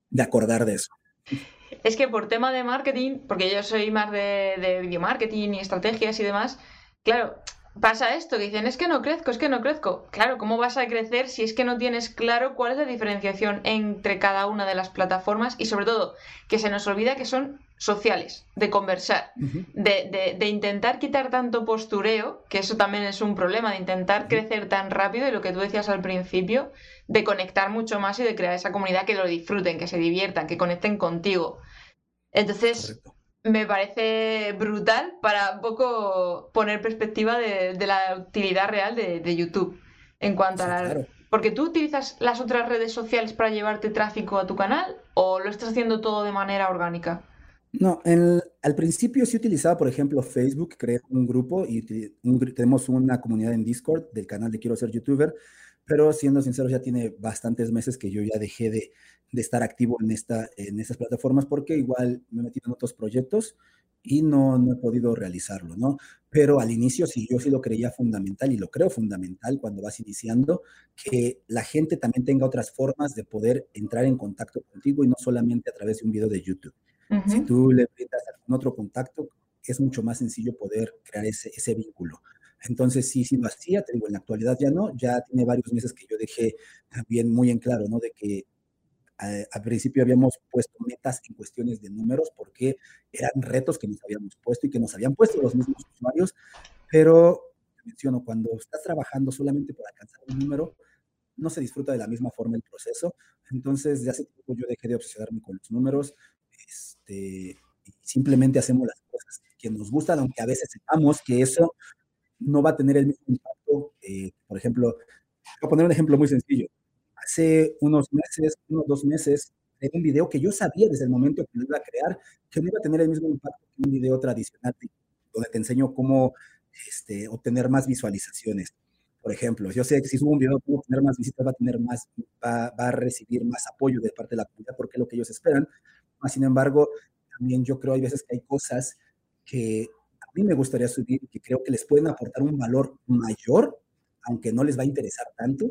Speaker 2: de acordar de eso.
Speaker 1: Es que por tema de marketing, porque yo soy más de, de video marketing y estrategias y demás, claro, pasa esto, que dicen, es que no crezco, es que no crezco. Claro, ¿cómo vas a crecer si es que no tienes claro cuál es la diferenciación entre cada una de las plataformas? Y sobre todo, que se nos olvida que son sociales, de conversar, de, de, intentar quitar tanto postureo, que eso también es un problema, de intentar crecer tan rápido y lo que tú decías al principio, de conectar mucho más y de crear esa comunidad que lo disfruten, que se diviertan, que conecten contigo. Entonces, me parece brutal para un poco poner perspectiva de, la utilidad real de, YouTube en cuanto a la... Porque tú utilizas las otras redes sociales para llevarte tráfico a tu canal o lo estás haciendo todo de manera orgánica?
Speaker 2: No, al principio sí utilizaba, por ejemplo, Facebook, creé un grupo y tenemos una comunidad en Discord del canal de Quiero ser youtuber, pero siendo sincero, ya tiene bastantes meses que yo ya dejé de, estar activo en, esta, en estas plataformas porque igual me he metido en otros proyectos y no, no he podido realizarlo, ¿no? Pero al inicio sí, yo sí lo creía fundamental y lo creo fundamental cuando vas iniciando, que la gente también tenga otras formas de poder entrar en contacto contigo y no solamente a través de un video de YouTube. Si tú le brindas algún otro contacto, es mucho más sencillo poder crear ese, ese vínculo. Entonces, sí, sí lo hacía, te digo, en la actualidad ya no, ya tiene varios meses que yo dejé también muy en claro, ¿no? De que al principio habíamos puesto metas en cuestiones de números porque eran retos que nos habíamos puesto y que nos habían puesto los mismos usuarios, pero menciono, cuando estás trabajando solamente por alcanzar un número, no se disfruta de la misma forma el proceso. Entonces, de hace tiempo yo dejé de obsesionarme con los números, este, simplemente hacemos las cosas que nos gustan, aunque a veces sepamos que eso no va a tener el mismo impacto. Eh, por ejemplo, voy a poner un ejemplo muy sencillo. Hace unos meses, unos dos meses, en un video que yo sabía desde el momento que lo iba a crear que no iba a tener el mismo impacto que un video tradicional donde te enseño cómo este, obtener más visualizaciones. Por ejemplo, yo sé que si subo un video, cómo tener más visitas, va a tener más, va, va, a recibir más apoyo de parte de la comunidad porque es lo que ellos esperan. Sin embargo, también yo creo hay veces que hay cosas que a mí me gustaría subir y que creo que les pueden aportar un valor mayor, aunque no les va a interesar tanto.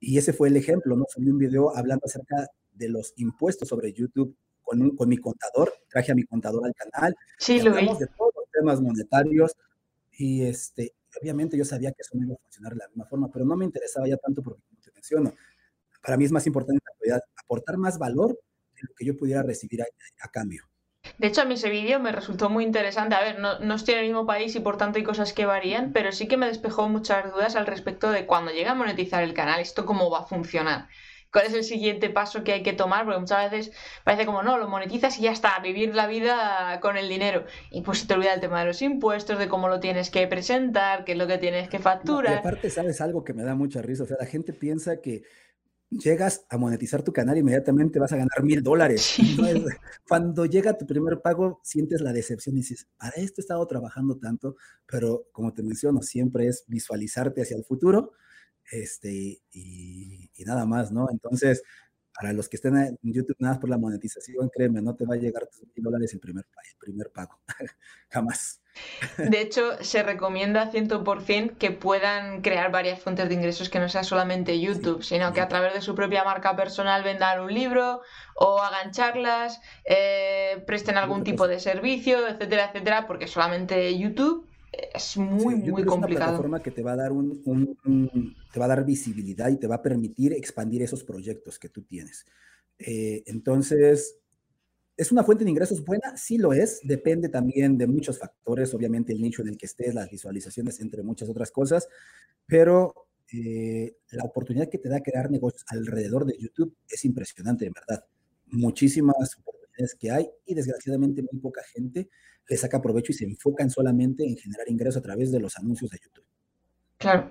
Speaker 2: Y ese fue el ejemplo, ¿no? Subí un video hablando acerca de los impuestos sobre YouTube con, con mi contador, traje a mi contador al canal.
Speaker 1: Sí, lo vi.
Speaker 2: de todos los temas monetarios y este, obviamente yo sabía que eso no iba a funcionar de la misma forma, pero no me interesaba ya tanto porque, como te menciono, para mí es más importante aportar más valor de lo que yo pudiera recibir a, cambio.
Speaker 1: De hecho, a mí ese vídeo me resultó muy interesante. A ver, no, no, estoy en el mismo país y por tanto hay cosas que varían, pero sí que me despejó muchas dudas al respecto de cuando llega a monetizar el canal, esto cómo va a funcionar cuál es el siguiente paso que hay que tomar, porque muchas veces parece como, no, lo monetizas y ya está, vivir la vida con el dinero. Y pues se te olvida el tema de los impuestos, de cómo lo tienes que presentar, qué es lo que tienes que facturar.
Speaker 2: y aparte, ¿sabes algo que me da mucha risa? O sea, la gente piensa que llegas a monetizar tu canal, inmediatamente vas a ganar mil dólares. Cuando llega tu primer pago, sientes la decepción y dices, para esto he estado trabajando tanto, pero como te menciono, siempre es visualizarte hacia el futuro este, y, nada más, ¿no? Entonces, para los que estén en YouTube nada más por la monetización, créeme, no te va a llegar tus mil dólares el primer, el primer pago, jamás.
Speaker 1: De hecho, se recomienda 100% que puedan crear varias fuentes de ingresos que no sea solamente YouTube, sino que a través de su propia marca personal vendan un libro o hagan charlas, eh, presten algún tipo de servicio, etcétera, etcétera, porque solamente YouTube es muy, muy complicado. Es una
Speaker 2: plataforma que te va a dar un, te va a dar visibilidad y te va a permitir expandir esos proyectos que tú tienes. Eh, entonces, ¿es una fuente de ingresos buena? Sí lo es, depende también de muchos factores, obviamente el nicho en el que estés, las visualizaciones, entre muchas otras cosas, pero eh, la oportunidad que te da crear negocios alrededor de YouTube es impresionante, en verdad. Muchísimas oportunidades que hay y desgraciadamente muy poca gente le saca provecho y se enfocan solamente en generar ingresos a través de los anuncios de YouTube.
Speaker 1: Claro.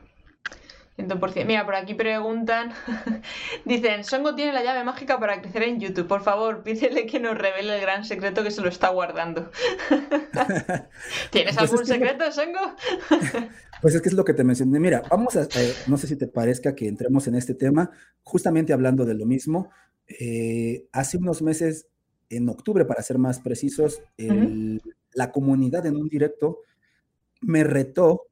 Speaker 1: 100%. Mira, por aquí preguntan, dicen, Songo tiene la llave mágica para crecer en YouTube. Por favor, pídele que nos revele el gran secreto que se lo está guardando. ¿Tienes pues algún secreto, Songo?
Speaker 2: pues es que es lo que te mencioné. Mira, vamos a, eh, no sé si te parezca que entremos en este tema, justamente hablando de lo mismo. Eh, hace unos meses, en octubre, para ser más precisos, el, la comunidad en un directo me retó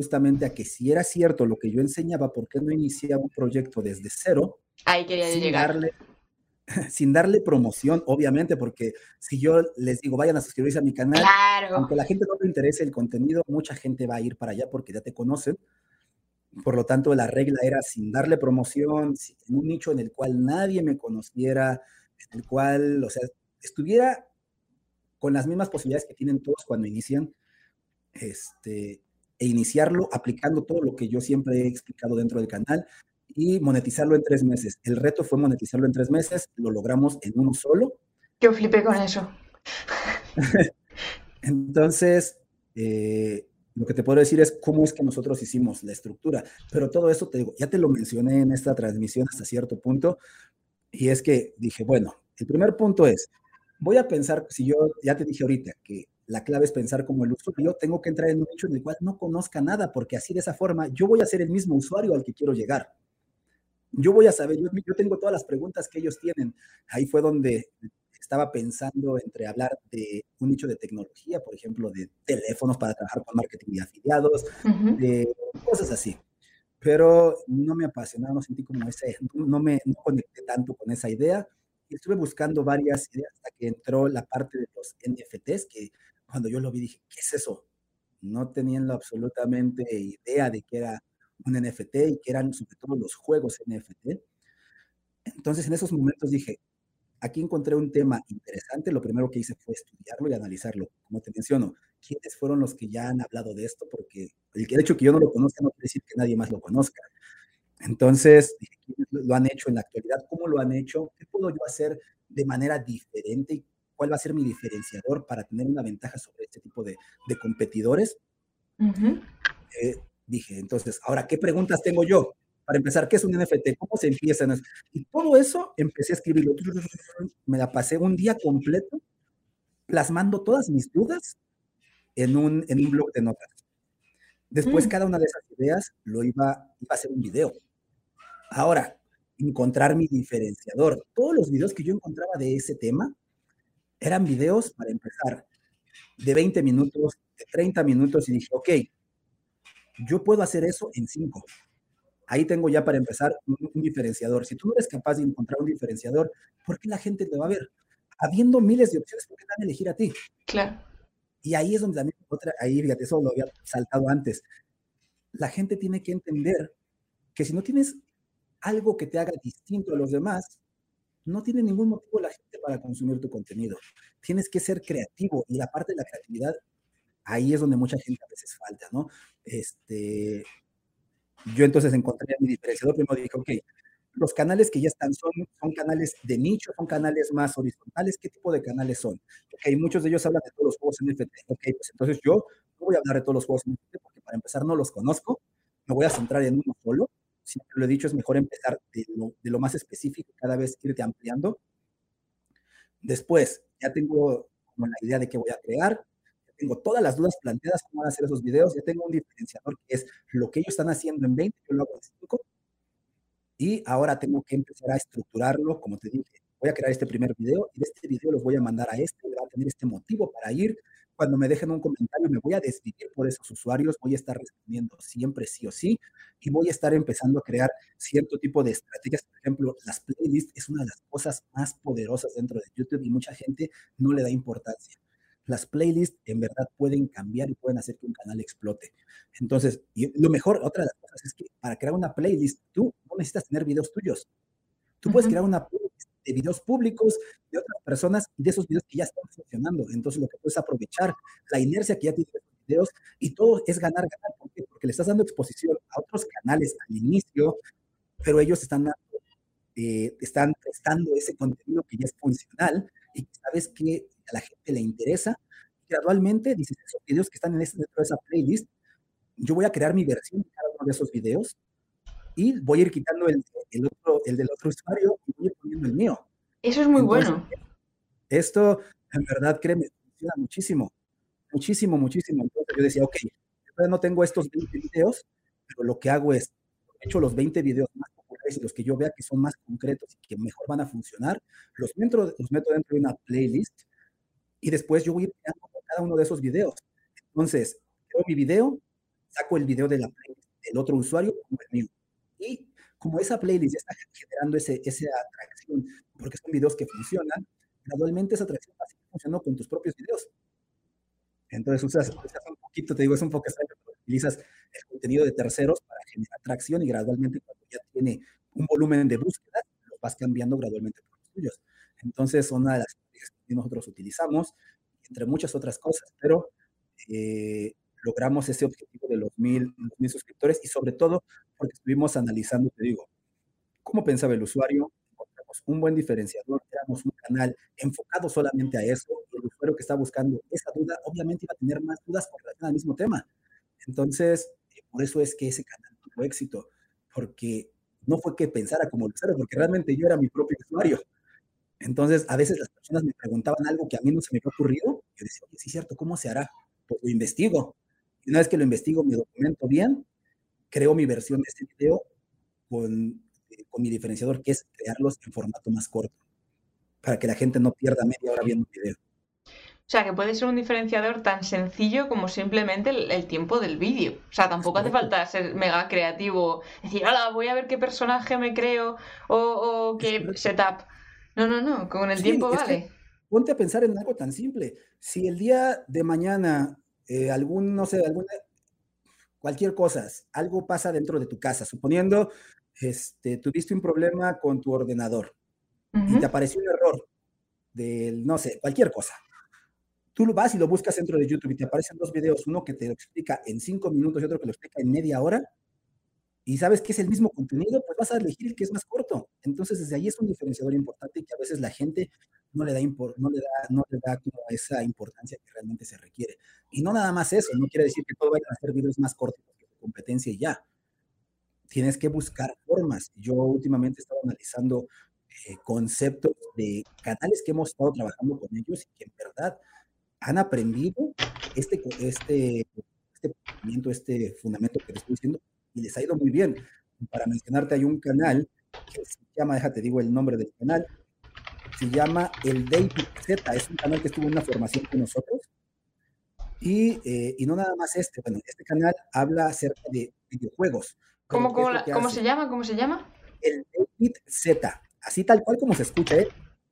Speaker 2: justamente a que si era cierto lo que yo enseñaba, ¿por qué no iniciaba un proyecto desde cero?
Speaker 1: Ahí quería sin llegar.
Speaker 2: Darle, sin darle promoción, obviamente, porque si yo les digo, vayan a suscribirse a mi canal, aunque a la gente no le interese el contenido, mucha gente va a ir para allá porque ya te conocen. Por lo tanto, la regla era sin darle promoción, en un nicho en el cual nadie me conociera, en el cual, o sea, estuviera con las mismas posibilidades que tienen todos cuando inician, este, e iniciarlo aplicando todo lo que yo siempre he explicado dentro del canal y monetizarlo en tres meses. El reto fue monetizarlo en tres meses, lo logramos en uno solo.
Speaker 1: Yo flipé con eso.
Speaker 2: Entonces, eh, lo que te puedo decir es cómo es que nosotros hicimos la estructura, pero todo eso te digo, ya te lo mencioné en esta transmisión hasta cierto punto, y es que dije, bueno, el primer punto es, voy a pensar, si yo ya te dije ahorita que la clave es pensar como el usuario, tengo que entrar en un nicho en el cual no conozca nada, porque así de esa forma yo voy a ser el mismo usuario al que quiero llegar. Yo voy a saber, yo, yo tengo todas las preguntas que ellos tienen. Ahí fue donde estaba pensando entre hablar de un nicho de tecnología, por ejemplo, de teléfonos para trabajar con marketing y afiliados, de cosas así. Pero no me apasionaba, no sentí como ese, no me no conecté tanto con esa idea y estuve buscando varias ideas hasta que entró la parte de los NFTs, que cuando yo lo vi dije, ¿qué es eso? No tenían absolutamente idea de que era un NFT y que eran sobre todo los juegos NFT. Entonces en esos momentos dije, aquí encontré un tema interesante, lo primero que hice fue estudiarlo y analizarlo. Como te menciono, ¿quiénes fueron los que ya han hablado de esto? Porque el hecho que yo no lo conozca no quiere decir que nadie más lo conozca. Entonces, lo han hecho en la actualidad? ¿Cómo lo han hecho? ¿Qué puedo yo hacer de manera diferente? ¿Y cuál va a ser mi diferenciador para tener una ventaja sobre este tipo de, competidores? Eh, dije, entonces, ahora, ¿qué preguntas tengo yo? para empezar, ¿qué es un NFT? ¿Cómo se empieza? Y todo eso empecé a escribirlo. Me la pasé un día completo plasmando todas mis dudas en un, en un blog de notas. Después, mm. cada una de esas ideas lo iba, iba a hacer un video. Ahora, encontrar mi diferenciador. Todos los videos que yo encontraba de ese tema eran videos, para empezar, de 20 minutos, de 30 minutos, y dije, ok, yo puedo hacer eso en 5. Ahí tengo ya para empezar un, diferenciador. Si tú no eres capaz de encontrar un diferenciador, ¿por qué la gente te va a ver? Habiendo miles de opciones, ¿por qué van a elegir a ti?
Speaker 1: Claro.
Speaker 2: Y ahí es donde también, otra, ahí fíjate, eso lo había saltado antes. La gente tiene que entender que si no tienes algo que te haga distinto a los demás, no tiene ningún motivo la gente para consumir tu contenido. Tienes que ser creativo y la parte de la creatividad, ahí es donde mucha gente a veces falta, ¿no? Este, yo entonces encontré mi diferenciador, primero dije, ok, los canales que ya están son, canales de nicho, son canales más horizontales, ¿qué tipo de canales son? Ok, muchos de ellos hablan de todos los juegos NFT, ok, pues entonces yo no voy a hablar de todos los juegos NFT porque para empezar no los conozco, me voy a centrar en uno solo, siempre lo he dicho, es mejor empezar de lo, más específico, cada vez irte ampliando. Después, ya tengo como la idea de qué voy a crear, tengo todas las dudas planteadas, cómo van a hacer esos videos, ya tengo un diferenciador que es lo que ellos están haciendo en 20, yo lo hago en 5, y ahora tengo que empezar a estructurarlo, como te dije, voy a crear este primer video y de este video los voy a mandar a este, va a tener este motivo para ir, cuando me dejen un comentario, me voy a desvivir por esos usuarios, voy a estar respondiendo siempre sí o sí, y voy a estar empezando a crear cierto tipo de estrategias. Por ejemplo, las playlists es una de las cosas más poderosas dentro de YouTube y mucha gente no le da importancia. Las playlists en verdad pueden cambiar y pueden hacer que un canal explote. Entonces, y lo mejor, otra de las cosas es que para crear una playlist, tú no necesitas tener videos tuyos. Tú puedes crear una playlist de videos públicos de otras personas y de esos videos que ya están funcionando. Entonces, lo que puedes aprovechar la inercia que ya tienes los videos y todo es ganar, ganar. ¿Por qué? Porque le estás dando exposición a otros canales al inicio, pero ellos están, eh, están prestando ese contenido que ya es funcional y que sabes que a la gente le interesa. gradualmente dices, esos videos que están en ese, dentro de esa playlist, yo voy a crear mi versión de cada uno de esos videos y voy a ir quitando el, el, otro, el del otro usuario y voy a ir poniendo el mío.
Speaker 1: Eso es muy bueno.
Speaker 2: Esto, en verdad, créeme, funciona muchísimo, muchísimo, muchísimo. Entonces yo decía, ok, yo no tengo estos 20 videos, pero lo que hago es, he hecho los 20 videos más populares y los que yo vea que son más concretos y que mejor van a funcionar, los meto, los meto dentro de una playlist y después yo voy a ir creando cada uno de esos videos. Entonces, creo mi video, saco el video de la playlist del otro usuario como el mío. Y como esa playlist ya está generando ese, esa atracción, porque son videos que funcionan, gradualmente esa atracción va a seguir funcionando con tus propios videos. Entonces usas, un poquito, te digo, es un poco extraño, pero utilizas el contenido de terceros para generar atracción y gradualmente cuando ya tiene un volumen de búsqueda, lo vas cambiando gradualmente por los tuyos. Entonces, son una de las que nosotros utilizamos, entre muchas otras cosas, pero eh, logramos ese objetivo de los mil, mil suscriptores y sobre todo porque estuvimos analizando, te digo, cómo pensaba el usuario, encontramos un buen diferenciador, éramos un canal enfocado solamente a eso, y el usuario que está buscando esa duda, obviamente iba a tener más dudas con relación al mismo tema. Entonces, eh, por eso es que ese canal tuvo éxito, porque no fue que pensara como el usuario, porque realmente yo era mi propio usuario. Entonces, a veces las personas me preguntaban algo que a mí no se me había ocurrido, yo decía, sí cierto, ¿cómo se hará? Pues lo investigo. Y una vez que lo investigo, me documento bien, creo mi versión de este video con, eh, con mi diferenciador, que es crearlos en formato más corto, para que la gente no pierda media hora viendo el video.
Speaker 1: O sea, que puede ser un diferenciador tan sencillo como simplemente el, tiempo del vídeo. O sea, tampoco hace falta ser mega creativo, decir, hola, voy a ver qué personaje me creo o, o qué setup. No, no, no, con el tiempo vale.
Speaker 2: Ponte a pensar en algo tan simple. Si el día de mañana eh, algún, no sé, alguna, cualquier cosa, algo pasa dentro de tu casa, suponiendo, este, tuviste un problema con tu ordenador y te apareció un error del, no sé, cualquier cosa. Tú lo vas y lo buscas dentro de YouTube y te aparecen dos videos, uno que te lo explica en cinco minutos y otro que lo explica en media hora, y sabes que es el mismo contenido, pues vas a elegir el que es más corto. Entonces, desde ahí es un diferenciador importante que a veces la gente no le da, no le da, no le da como esa importancia que realmente se requiere. Y no nada más eso, no quiere decir que todo vayan a ser videos más cortos que tu competencia y ya. Tienes que buscar formas. Yo últimamente he estado analizando eh, conceptos de canales que hemos estado trabajando con ellos y que en verdad han aprendido este, este, este fundamento, este fundamento que les estoy diciendo y les ha ido muy bien. Para mencionarte, hay un canal que se llama, déjate digo el nombre del canal, se llama el David Z, es un canal que estuvo en una formación con nosotros. Y, eh, y no nada más este, bueno, este canal habla acerca de videojuegos.
Speaker 1: ¿Cómo, cómo, ¿cómo se llama? ¿Cómo se llama?
Speaker 2: El David Z, así tal cual como se escucha, ¿eh?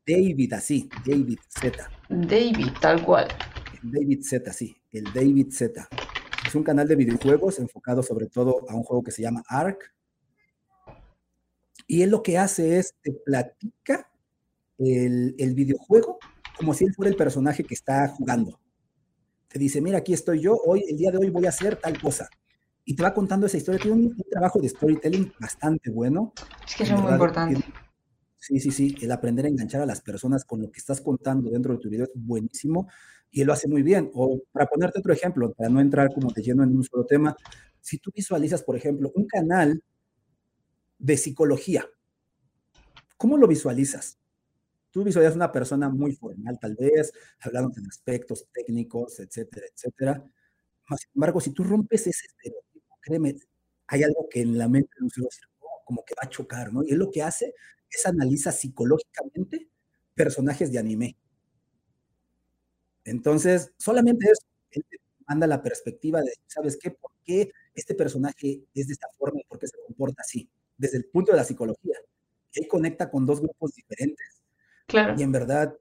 Speaker 2: David, así, David Z.
Speaker 1: David, tal cual.
Speaker 2: David Z, sí, el David Z. Es un canal de videojuegos enfocado sobre todo a un juego que se llama Ark. Y él lo que hace es te platica el, el videojuego como si él fuera el personaje que está jugando. Te dice, mira, aquí estoy yo, hoy, el día de hoy voy a hacer tal cosa. Y te va contando esa historia. Tiene un, trabajo de storytelling bastante bueno.
Speaker 1: Es que es muy importante.
Speaker 2: Sí, sí, sí. El aprender a enganchar a las personas con lo que estás contando dentro de tu video es buenísimo y él lo hace muy bien. O para ponerte otro ejemplo, para no entrar como de lleno en un solo tema, si tú visualizas, por ejemplo, un canal de psicología, ¿cómo lo visualizas? Tú visualizas una persona muy formal, tal vez, hablando de aspectos técnicos, etcétera, etcétera. Sin embargo, si tú rompes ese estereotipo, créeme, hay algo que en la mente de un oh, como que va a chocar, ¿no? Y él lo que hace es analiza psicológicamente personajes de anime. Entonces, solamente eso, él te manda la perspectiva de, ¿sabes qué? ¿Por qué este personaje es de esta forma y por qué se comporta así? Desde el punto de la psicología. Él conecta con dos grupos diferentes.
Speaker 1: Claro.
Speaker 2: Y en verdad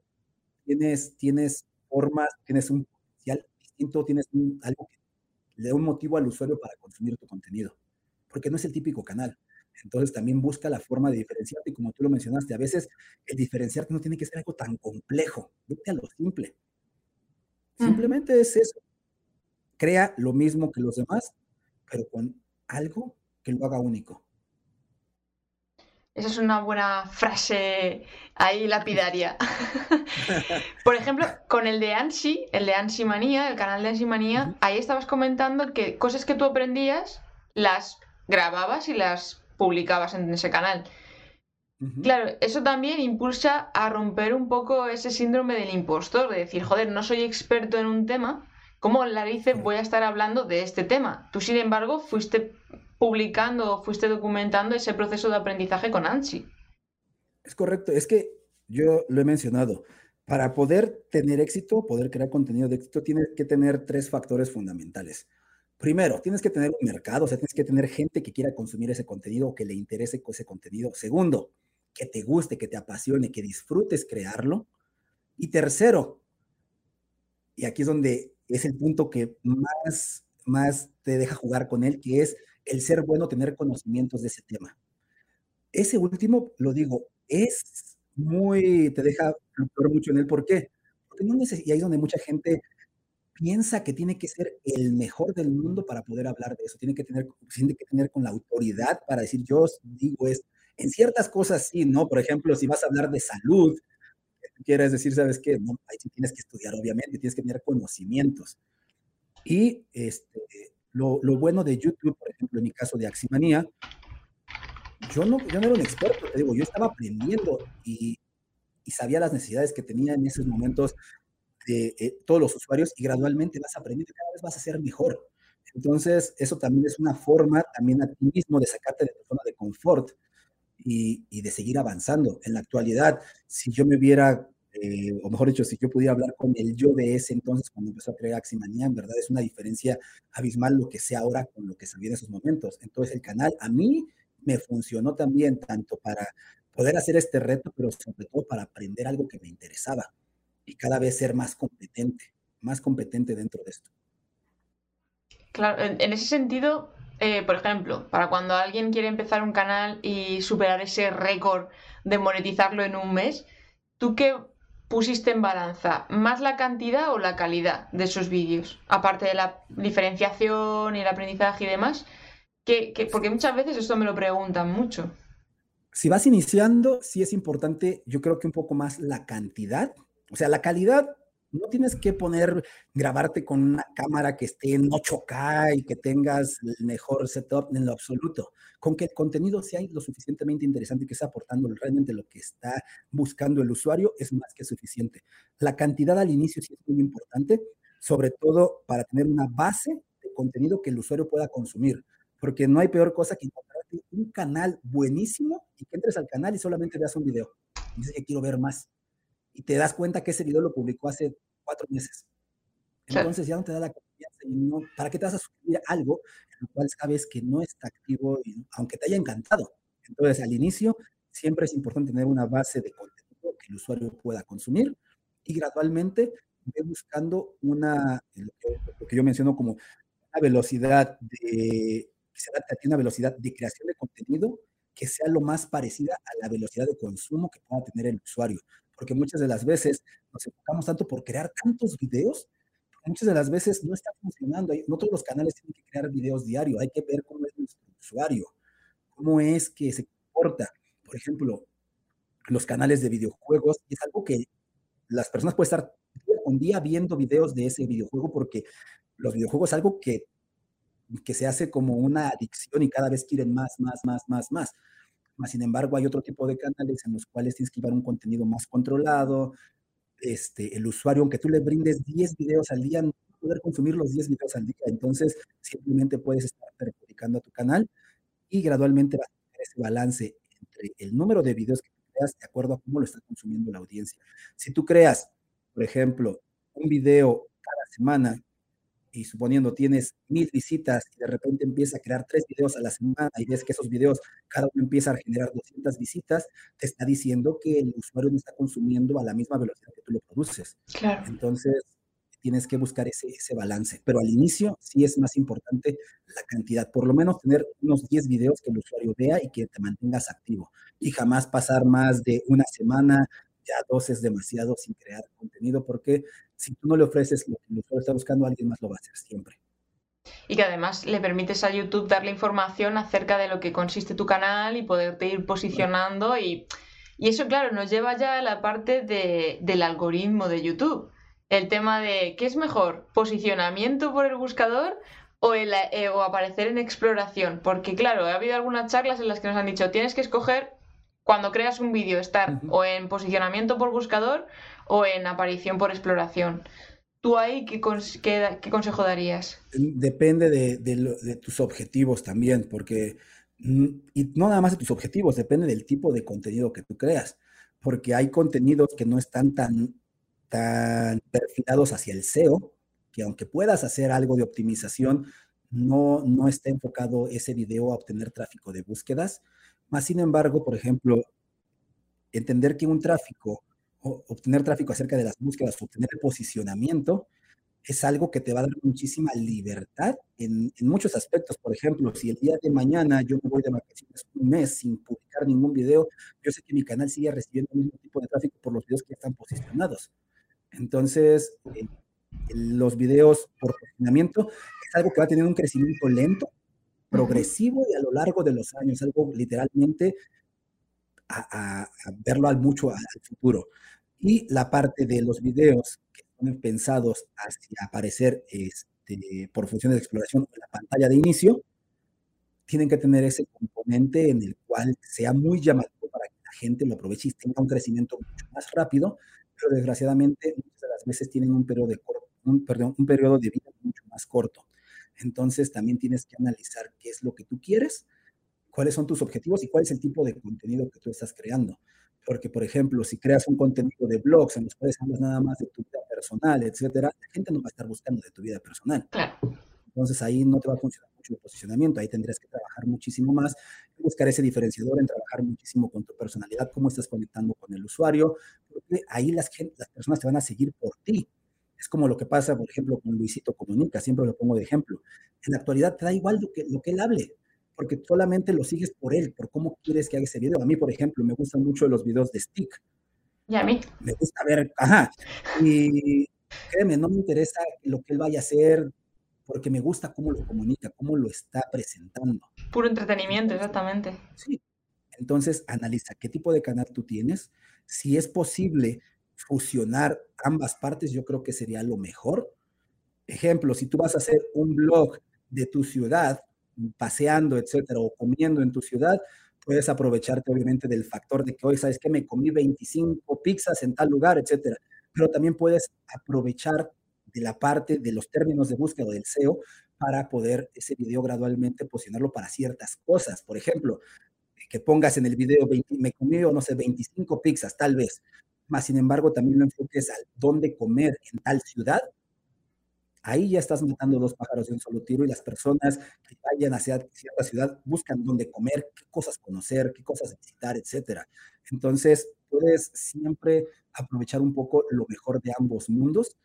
Speaker 2: tienes, tienes formas, tienes un potencial distinto, tienes algo que le da un motivo al usuario para consumir tu contenido. Porque no es el típico canal. Entonces también busca la forma de diferenciarte y como tú lo mencionaste, a veces el diferenciarte no tiene que ser algo tan complejo, vete a lo simple. Simplemente es eso. Crea lo mismo que los demás, pero con algo que lo haga único.
Speaker 1: Esa es una buena frase ahí lapidaria. Por ejemplo, con el de Ansi, el de Ansi Manía, el canal de Ansi Manía, ahí estabas comentando que cosas que tú aprendías las grababas y las publicabas en ese canal. Claro, eso también impulsa a romper un poco ese síndrome del impostor, de decir, joder, no soy experto en un tema, ¿cómo la dice voy a estar hablando de este tema? Tú, sin embargo, fuiste publicando fuiste documentando ese proceso de aprendizaje con ANSI.
Speaker 2: Es correcto, es que yo lo he mencionado. Para poder tener éxito, poder crear contenido de éxito, tienes que tener tres factores fundamentales. Primero, tienes que tener un mercado, o sea, tienes que tener gente que quiera consumir ese contenido o que le interese ese contenido. Segundo, que te guste, que te apasione, que disfrutes crearlo. Y tercero, y aquí es donde es el punto que más, más te deja jugar con él, que es el ser bueno, tener conocimientos de ese tema. Ese último, lo digo, es muy, te deja mucho en él. ¿Por qué? Porque no y ahí es donde mucha gente piensa que tiene que ser el mejor del mundo para poder hablar de eso. Tiene que tener, tiene que tener con la autoridad para decir, yo digo esto en ciertas cosas sí, ¿no? Por ejemplo, si vas a hablar de salud, quieres decir, ¿sabes qué? No, ahí tienes que estudiar, obviamente, tienes que tener conocimientos. Y este, lo, bueno de YouTube, por ejemplo, en mi caso de Aximanía, yo no, yo no era un experto, te digo, yo estaba aprendiendo y, y sabía las necesidades que tenía en esos momentos de eh, todos los usuarios y gradualmente vas aprendiendo, cada vez vas a ser mejor. Entonces, eso también es una forma también a ti mismo de sacarte de tu zona de confort y, de seguir avanzando. En la actualidad, si yo me viera, eh, o mejor dicho, si yo pudiera hablar con el yo de ese entonces cuando empezó a crear Aximanía, en verdad es una diferencia abismal lo que sé ahora con lo que sabía en esos momentos. Entonces el canal a mí me funcionó también tanto para poder hacer este reto, pero sobre todo para aprender algo que me interesaba y cada vez ser más competente, más competente dentro de esto.
Speaker 1: Claro, en ese sentido, eh, por ejemplo, para cuando alguien quiere empezar un canal y superar ese récord de monetizarlo en un mes, ¿tú qué pusiste en balanza? ¿Más la cantidad o la calidad de esos vídeos? Aparte de la diferenciación y el aprendizaje y demás. porque muchas veces esto me lo preguntan mucho.
Speaker 2: Si vas iniciando, sí es importante, yo creo que un poco más la cantidad. O sea, la calidad No tienes que poner, grabarte con una cámara que esté en 8K y que tengas el mejor setup en lo absoluto. Con que el contenido sea lo suficientemente interesante y que esté aportando realmente lo que está buscando el usuario es más que suficiente. La cantidad al inicio sí es muy importante, sobre todo para tener una base de contenido que el usuario pueda consumir, porque no hay peor cosa que encontrarte un canal buenísimo y que entres al canal y solamente veas un video. Y dices que quiero ver más y te das cuenta que ese video lo publicó hace cuatro meses. Entonces ya no te da la confianza y no, ¿para qué te vas a suscribir algo en lo cual sabes que no está activo, y, aunque te haya encantado? Entonces, al inicio, siempre es importante tener una base de contenido que el usuario pueda consumir y gradualmente ve buscando una, lo que yo menciono como una velocidad de, una velocidad de creación de contenido que sea lo más parecida a la velocidad de consumo que pueda tener el usuario porque muchas de las veces nos enfocamos tanto por crear tantos videos, muchas de las veces no está funcionando. No todos los canales tienen que crear videos diarios, hay que ver cómo es nuestro usuario, cómo es que se comporta. Por ejemplo, los canales de videojuegos, es algo que las personas pueden estar un día viendo videos de ese videojuego porque los videojuegos es algo que, que se hace como una adicción y cada vez quieren más, más, más, más, más sin embargo, hay otro tipo de canales en los cuales tienes que llevar un contenido más controlado. Este, el usuario, aunque tú le brindes 10 videos al día, no va a poder consumir los 10 videos al día. Entonces, simplemente puedes estar perjudicando a tu canal y gradualmente vas a tener ese balance entre el número de videos que creas de acuerdo a cómo lo está consumiendo la audiencia. Si tú creas, por ejemplo, un video cada semana y suponiendo tienes mil visitas y de repente empieza a crear tres videos a la semana y ves que esos videos cada uno empieza a generar 200 visitas, te está diciendo que el usuario no está consumiendo a la misma velocidad que tú lo produces.
Speaker 1: Claro.
Speaker 2: Entonces, tienes que buscar ese, ese balance. Pero al inicio sí es más importante la cantidad. Por lo menos tener unos 10 videos que el usuario vea y que te mantengas activo. Y jamás pasar más de una semana, ya dos es demasiado sin crear contenido, porque si tú no le ofreces lo que el usuario está buscando, alguien más lo va a hacer siempre.
Speaker 1: Y que además le permites a YouTube darle información acerca de lo que consiste tu canal y poderte ir posicionando. Y, y eso, claro, nos lleva ya a la parte de, del algoritmo de YouTube. El tema de qué es mejor, posicionamiento por el buscador o, el, eh, o aparecer en exploración. Porque, claro, ha habido algunas charlas en las que nos han dicho tienes que escoger cuando creas un vídeo estar o en posicionamiento por buscador o en aparición por exploración. ¿Tú ahí qué, consejo darías?
Speaker 2: Depende de, tus objetivos también, porque, y no nada más de tus objetivos, depende del tipo de contenido que tú creas, porque hay contenidos que no están tan, tan perfilados hacia el SEO, que aunque puedas hacer algo de optimización, no, no está enfocado ese video a obtener tráfico de búsquedas, más sin embargo, por ejemplo, entender que un tráfico, obtener tráfico acerca de las búsquedas, obtener el posicionamiento, es algo que te va a dar muchísima libertad en, muchos aspectos. Por ejemplo, si el día de mañana yo me voy de vacaciones un mes sin publicar ningún video, yo sé que mi canal sigue recibiendo el mismo tipo de tráfico por los videos que están posicionados. Entonces, eh, los videos por posicionamiento es algo que va a tener un crecimiento lento, progresivo y a lo largo de los años, algo literalmente a, verlo al mucho al futuro. Y la parte de los videos que son pensados hacia aparecer este, por funciones de exploración en la pantalla de inicio, tienen que tener ese componente en el cual sea muy llamativo para que la gente lo aproveche y tenga un crecimiento mucho más rápido, pero desgraciadamente muchas de las veces tienen un periodo de, un, perdón, un periodo de vida mucho más corto. Entonces también tienes que analizar qué es lo que tú quieres, cuáles son tus objetivos y cuál es el tipo de contenido que tú estás creando. Porque, por ejemplo, si creas un contenido de blogs en los cuales hablas nada más de tu vida personal, etcétera, la gente no va a estar buscando de tu vida personal. Entonces ahí no te va a funcionar mucho el posicionamiento, ahí tendrías que trabajar muchísimo más, buscar ese diferenciador en trabajar muchísimo con tu personalidad, cómo estás conectando con el usuario, porque ahí las, las personas te van a seguir por ti, es como lo que pasa, por ejemplo, con Luisito Comunica, siempre lo pongo de ejemplo. En la actualidad te da igual lo que, lo que él hable, porque solamente lo sigues por él, por cómo quieres que haga ese video. A mí, por ejemplo, me gustan mucho los videos de Stick.
Speaker 1: Y a mí.
Speaker 2: Me gusta ver, ajá. Y créeme, no me interesa lo que él vaya a hacer, porque me gusta cómo lo comunica, cómo lo está presentando.
Speaker 1: Puro entretenimiento, exactamente.
Speaker 2: Sí. Entonces, analiza qué tipo de canal tú tienes, si es posible fusionar ambas partes, yo creo que sería lo mejor. Ejemplo, si tú vas a hacer un blog de tu ciudad, paseando, etcétera, o comiendo en tu ciudad, puedes aprovecharte obviamente del factor de que hoy sabes que me comí 25 pizzas en tal lugar, etcétera. Pero también puedes aprovechar de la parte de los términos de búsqueda del SEO para poder ese video gradualmente posicionarlo para ciertas cosas. Por ejemplo, que pongas en el video, me comí, o no sé, 25 pizzas, tal vez. Más sin embargo, también lo enfoques al dónde comer en tal ciudad. Ahí ya estás matando dos pájaros de un solo tiro y las personas que vayan hacia cierta ciudad buscan dónde comer, qué cosas conocer, qué cosas visitar, etcétera. Entonces, puedes siempre aprovechar un poco lo mejor de ambos mundos,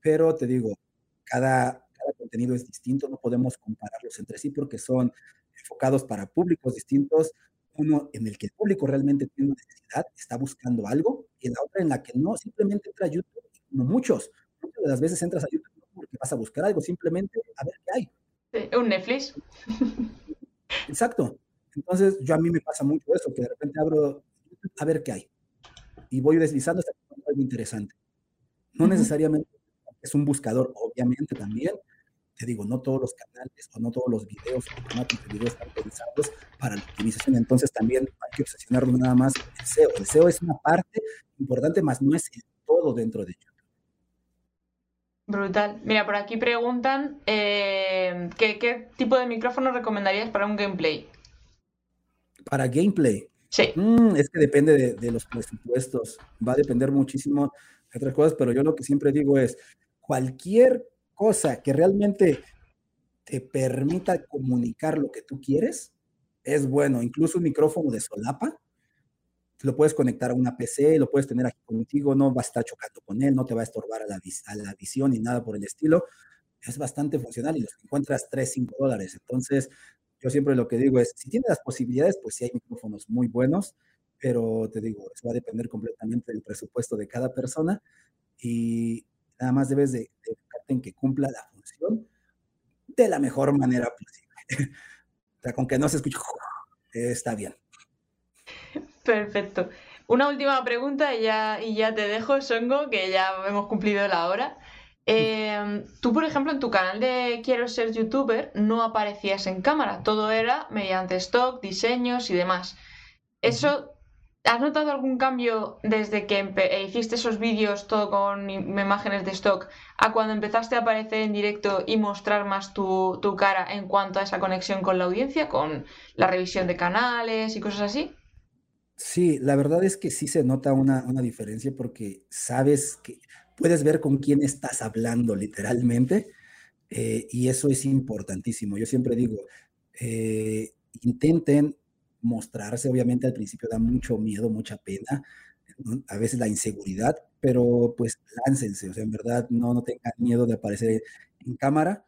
Speaker 2: pero te digo, cada, contenido es distinto, no podemos compararlos entre sí porque son enfocados para públicos distintos, uno en el que el público realmente tiene una necesidad, está buscando algo, y la otra en la que no, simplemente entra a YouTube, como muchos, muchas de las veces entras a YouTube porque vas a buscar algo, simplemente a ver qué hay.
Speaker 1: Sí, un Netflix.
Speaker 2: Exacto. Entonces, yo a mí me pasa mucho eso, que de repente abro a ver qué hay. Y voy deslizando hasta que algo interesante. No necesariamente es un buscador, obviamente también, te digo, no todos los canales o no todos los videos o formatos de videos están pensados para la optimización. Entonces también hay que obsesionarnos nada más el SEO. El SEO es una parte importante, más no es el todo dentro de YouTube.
Speaker 1: Brutal. Mira, por aquí preguntan eh, ¿qué, tipo de micrófono recomendarías para un gameplay?
Speaker 2: Para gameplay.
Speaker 1: Sí.
Speaker 2: Mm, es que depende de, de, los presupuestos. Va a depender muchísimo de otras cosas, pero yo lo que siempre digo es, cualquier cosa que realmente te permita comunicar lo que tú quieres, es bueno. Incluso un micrófono de solapa, lo puedes conectar a una PC, lo puedes tener aquí contigo, no va a estar chocando con él, no te va a estorbar a la, visión ni nada por el estilo. Es bastante funcional y los encuentras 3, 5 dólares. Entonces, yo siempre lo que digo es, si tienes las posibilidades, pues sí hay micrófonos muy buenos, pero te digo, eso va a depender completamente del presupuesto de cada persona y nada más debes de, de en que cumpla la función de la mejor manera posible. o sea, con que no se escuche, está bien.
Speaker 1: Perfecto. Una última pregunta y ya, y ya te dejo, Songo, que ya hemos cumplido la hora. Eh, tú, por ejemplo, en tu canal de Quiero ser youtuber no aparecías en cámara, todo era mediante stock, diseños y demás. ¿Eso ¿Has notado algún cambio desde que eh, hiciste esos vídeos todo con imágenes de stock a cuando empezaste a aparecer en directo y mostrar más tu, cara en cuanto a esa conexión con la audiencia, con la revisión de canales y cosas así?
Speaker 2: Sí, la verdad es que sí se nota una, diferencia porque sabes que puedes ver con quién estás hablando literalmente eh, y eso es importantísimo. Yo siempre digo, eh, intenten mostrarse, obviamente al principio da mucho miedo, mucha pena, a veces la inseguridad, pero pues láncense, o sea, en verdad no, no tengan miedo de aparecer en cámara.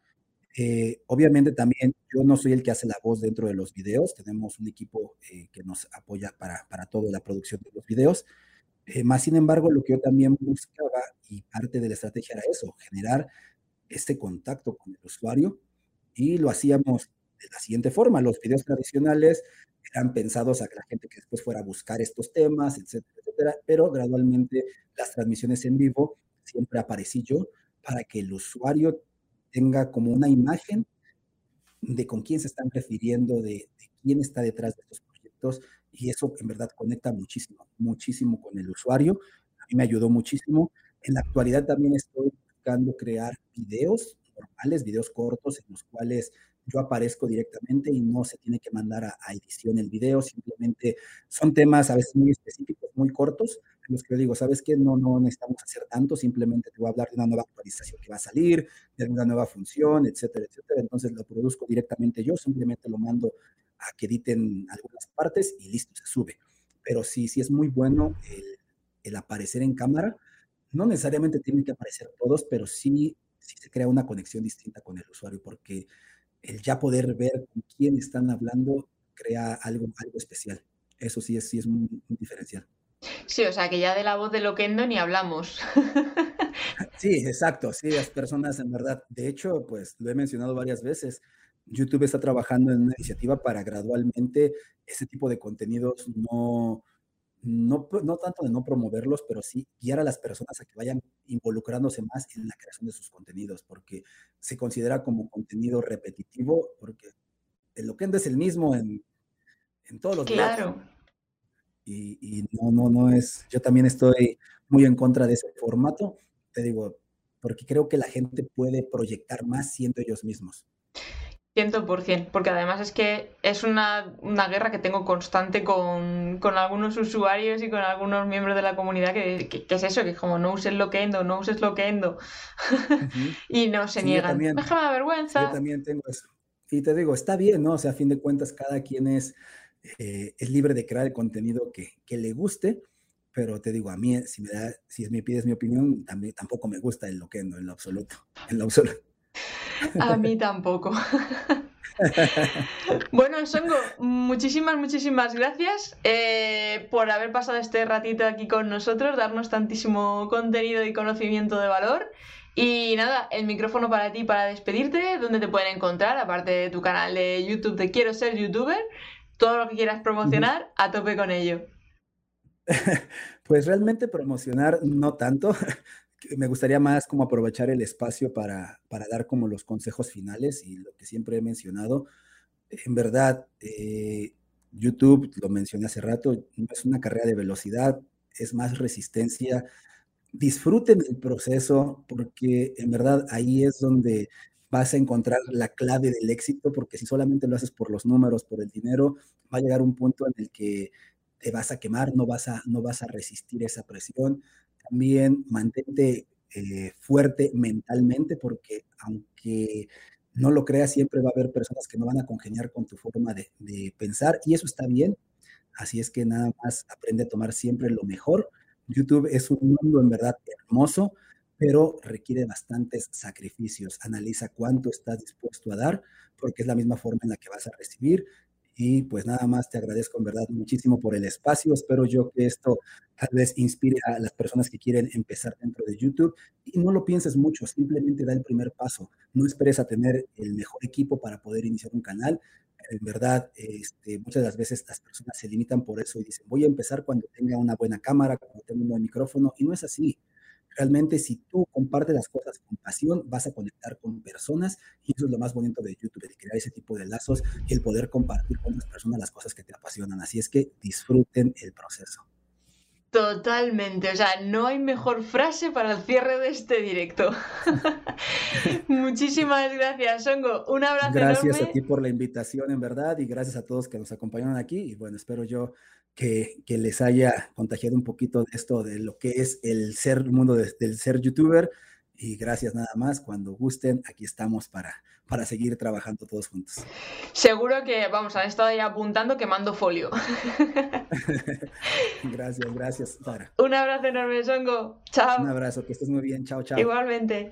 Speaker 2: Eh, obviamente también yo no soy el que hace la voz dentro de los videos, tenemos un equipo eh, que nos apoya para, para toda la producción de los videos. Eh, más sin embargo, lo que yo también buscaba y parte de la estrategia era eso, generar este contacto con el usuario y lo hacíamos de la siguiente forma. Los videos tradicionales eran pensados a que la gente que después fuera a buscar estos temas, etcétera, etcétera, pero gradualmente las transmisiones en vivo siempre aparecí yo para que el usuario tenga como una imagen de con quién se están refiriendo, de, quién está detrás de estos proyectos, y eso en verdad conecta muchísimo, muchísimo con el usuario. A mí me ayudó muchísimo. En la actualidad también estoy buscando crear videos normales, videos cortos en los cuales yo aparezco directamente y no se tiene que mandar a, edición el video, simplemente son temas a veces muy específicos, muy cortos, en los que yo digo, ¿sabes qué? No, no necesitamos hacer tanto, simplemente te voy a hablar de una nueva actualización que va a salir, de una nueva función, etcétera, etcétera. Entonces lo produzco directamente yo, simplemente lo mando a que editen algunas partes y listo, se sube. Pero sí, sí es muy bueno el, el aparecer en cámara. No necesariamente tienen que aparecer todos, pero sí, sí se crea una conexión distinta con el usuario, porque el ya poder ver con quién están hablando crea algo, algo especial. Eso sí es, sí es muy, diferencial.
Speaker 1: Sí, o sea que ya de la voz de Loquendo ni hablamos.
Speaker 2: Sí, exacto, sí, las personas en verdad, de hecho, pues lo he mencionado varias veces, YouTube está trabajando en una iniciativa para gradualmente ese tipo de contenidos no, no, no tanto de no promoverlos, pero sí guiar a las personas a que vayan involucrándose más en la creación de sus contenidos, porque se considera como contenido repetitivo, porque el loquendo es el mismo en, en todos los
Speaker 1: Claro.
Speaker 2: Y, y, no, no, no es, yo también estoy muy en contra de ese formato, te digo, porque creo que la gente puede proyectar más siendo ellos mismos.
Speaker 1: 100%, porque además es que es una, una guerra que tengo constante con, con, algunos usuarios y con algunos miembros de la comunidad que, que, que es eso, que es como no uses Loquendo, no uses Loquendo uh -huh. y no se sí, niegan. También, Déjame la vergüenza.
Speaker 2: Yo también tengo eso. Y te digo, está bien, ¿no? O sea, a fin de cuentas, cada quien es, eh, es libre de crear el contenido que, que, le guste, pero te digo, a mí, si me, da, si me pides mi opinión, también, tampoco me gusta el Loquendo en lo absoluto. En lo absoluto.
Speaker 1: A mí tampoco. bueno, Songo, muchísimas, muchísimas gracias eh, por haber pasado este ratito aquí con nosotros, darnos tantísimo contenido y conocimiento de valor. Y nada, el micrófono para ti para despedirte, donde te pueden encontrar, aparte de tu canal de YouTube de Quiero ser youtuber, todo lo que quieras promocionar, a tope con ello.
Speaker 2: Pues realmente promocionar no tanto, me gustaría más como aprovechar el espacio para, para, dar como los consejos finales y lo que siempre he mencionado. En verdad, eh, YouTube, lo mencioné hace rato, no es una carrera de velocidad, es más resistencia. Disfruten el proceso porque en verdad ahí es donde vas a encontrar la clave del éxito, porque si solamente lo haces por los números, por el dinero, va a llegar un punto en el que te vas a quemar, no vas a, no vas a resistir esa presión también mantente eh, fuerte mentalmente, porque aunque no lo creas, siempre va a haber personas que no van a congeniar con tu forma de, de, pensar y eso está bien. Así es que nada más aprende a tomar siempre lo mejor. YouTube es un mundo en verdad hermoso, pero requiere bastantes sacrificios. Analiza cuánto estás dispuesto a dar, porque es la misma forma en la que vas a recibir. Y pues nada más te agradezco en verdad muchísimo por el espacio. Espero yo que esto tal vez inspire a las personas que quieren empezar dentro de YouTube. Y no lo pienses mucho, simplemente da el primer paso. No esperes a tener el mejor equipo para poder iniciar un canal. En verdad, este, muchas de las veces las personas se limitan por eso y dicen, voy a empezar cuando tenga una buena cámara, cuando tenga un buen micrófono. Y no es así realmente si tú compartes las cosas con pasión, vas a conectar con personas y eso es lo más bonito de YouTube, de crear ese tipo de lazos y el poder compartir con las personas las cosas que te apasionan. Así es que disfruten el proceso.
Speaker 1: Totalmente, o sea, no hay mejor frase para el cierre de este directo. Muchísimas gracias, Songo. Un abrazo
Speaker 2: gracias
Speaker 1: enorme.
Speaker 2: a ti por la invitación, en verdad, y gracias a todos que nos acompañaron aquí. Y bueno, espero yo que, que, les haya contagiado un poquito de esto, de lo que es el ser, el mundo de, del ser youtuber. Y gracias nada más. Cuando gusten, aquí estamos para, para seguir trabajando todos juntos.
Speaker 1: Seguro que, vamos, han estado ahí apuntando que mando folio.
Speaker 2: gracias, gracias, Sara.
Speaker 1: Un abrazo enorme, Songo. Chao.
Speaker 2: Un abrazo, que estés muy bien. Chao, chao.
Speaker 1: Igualmente.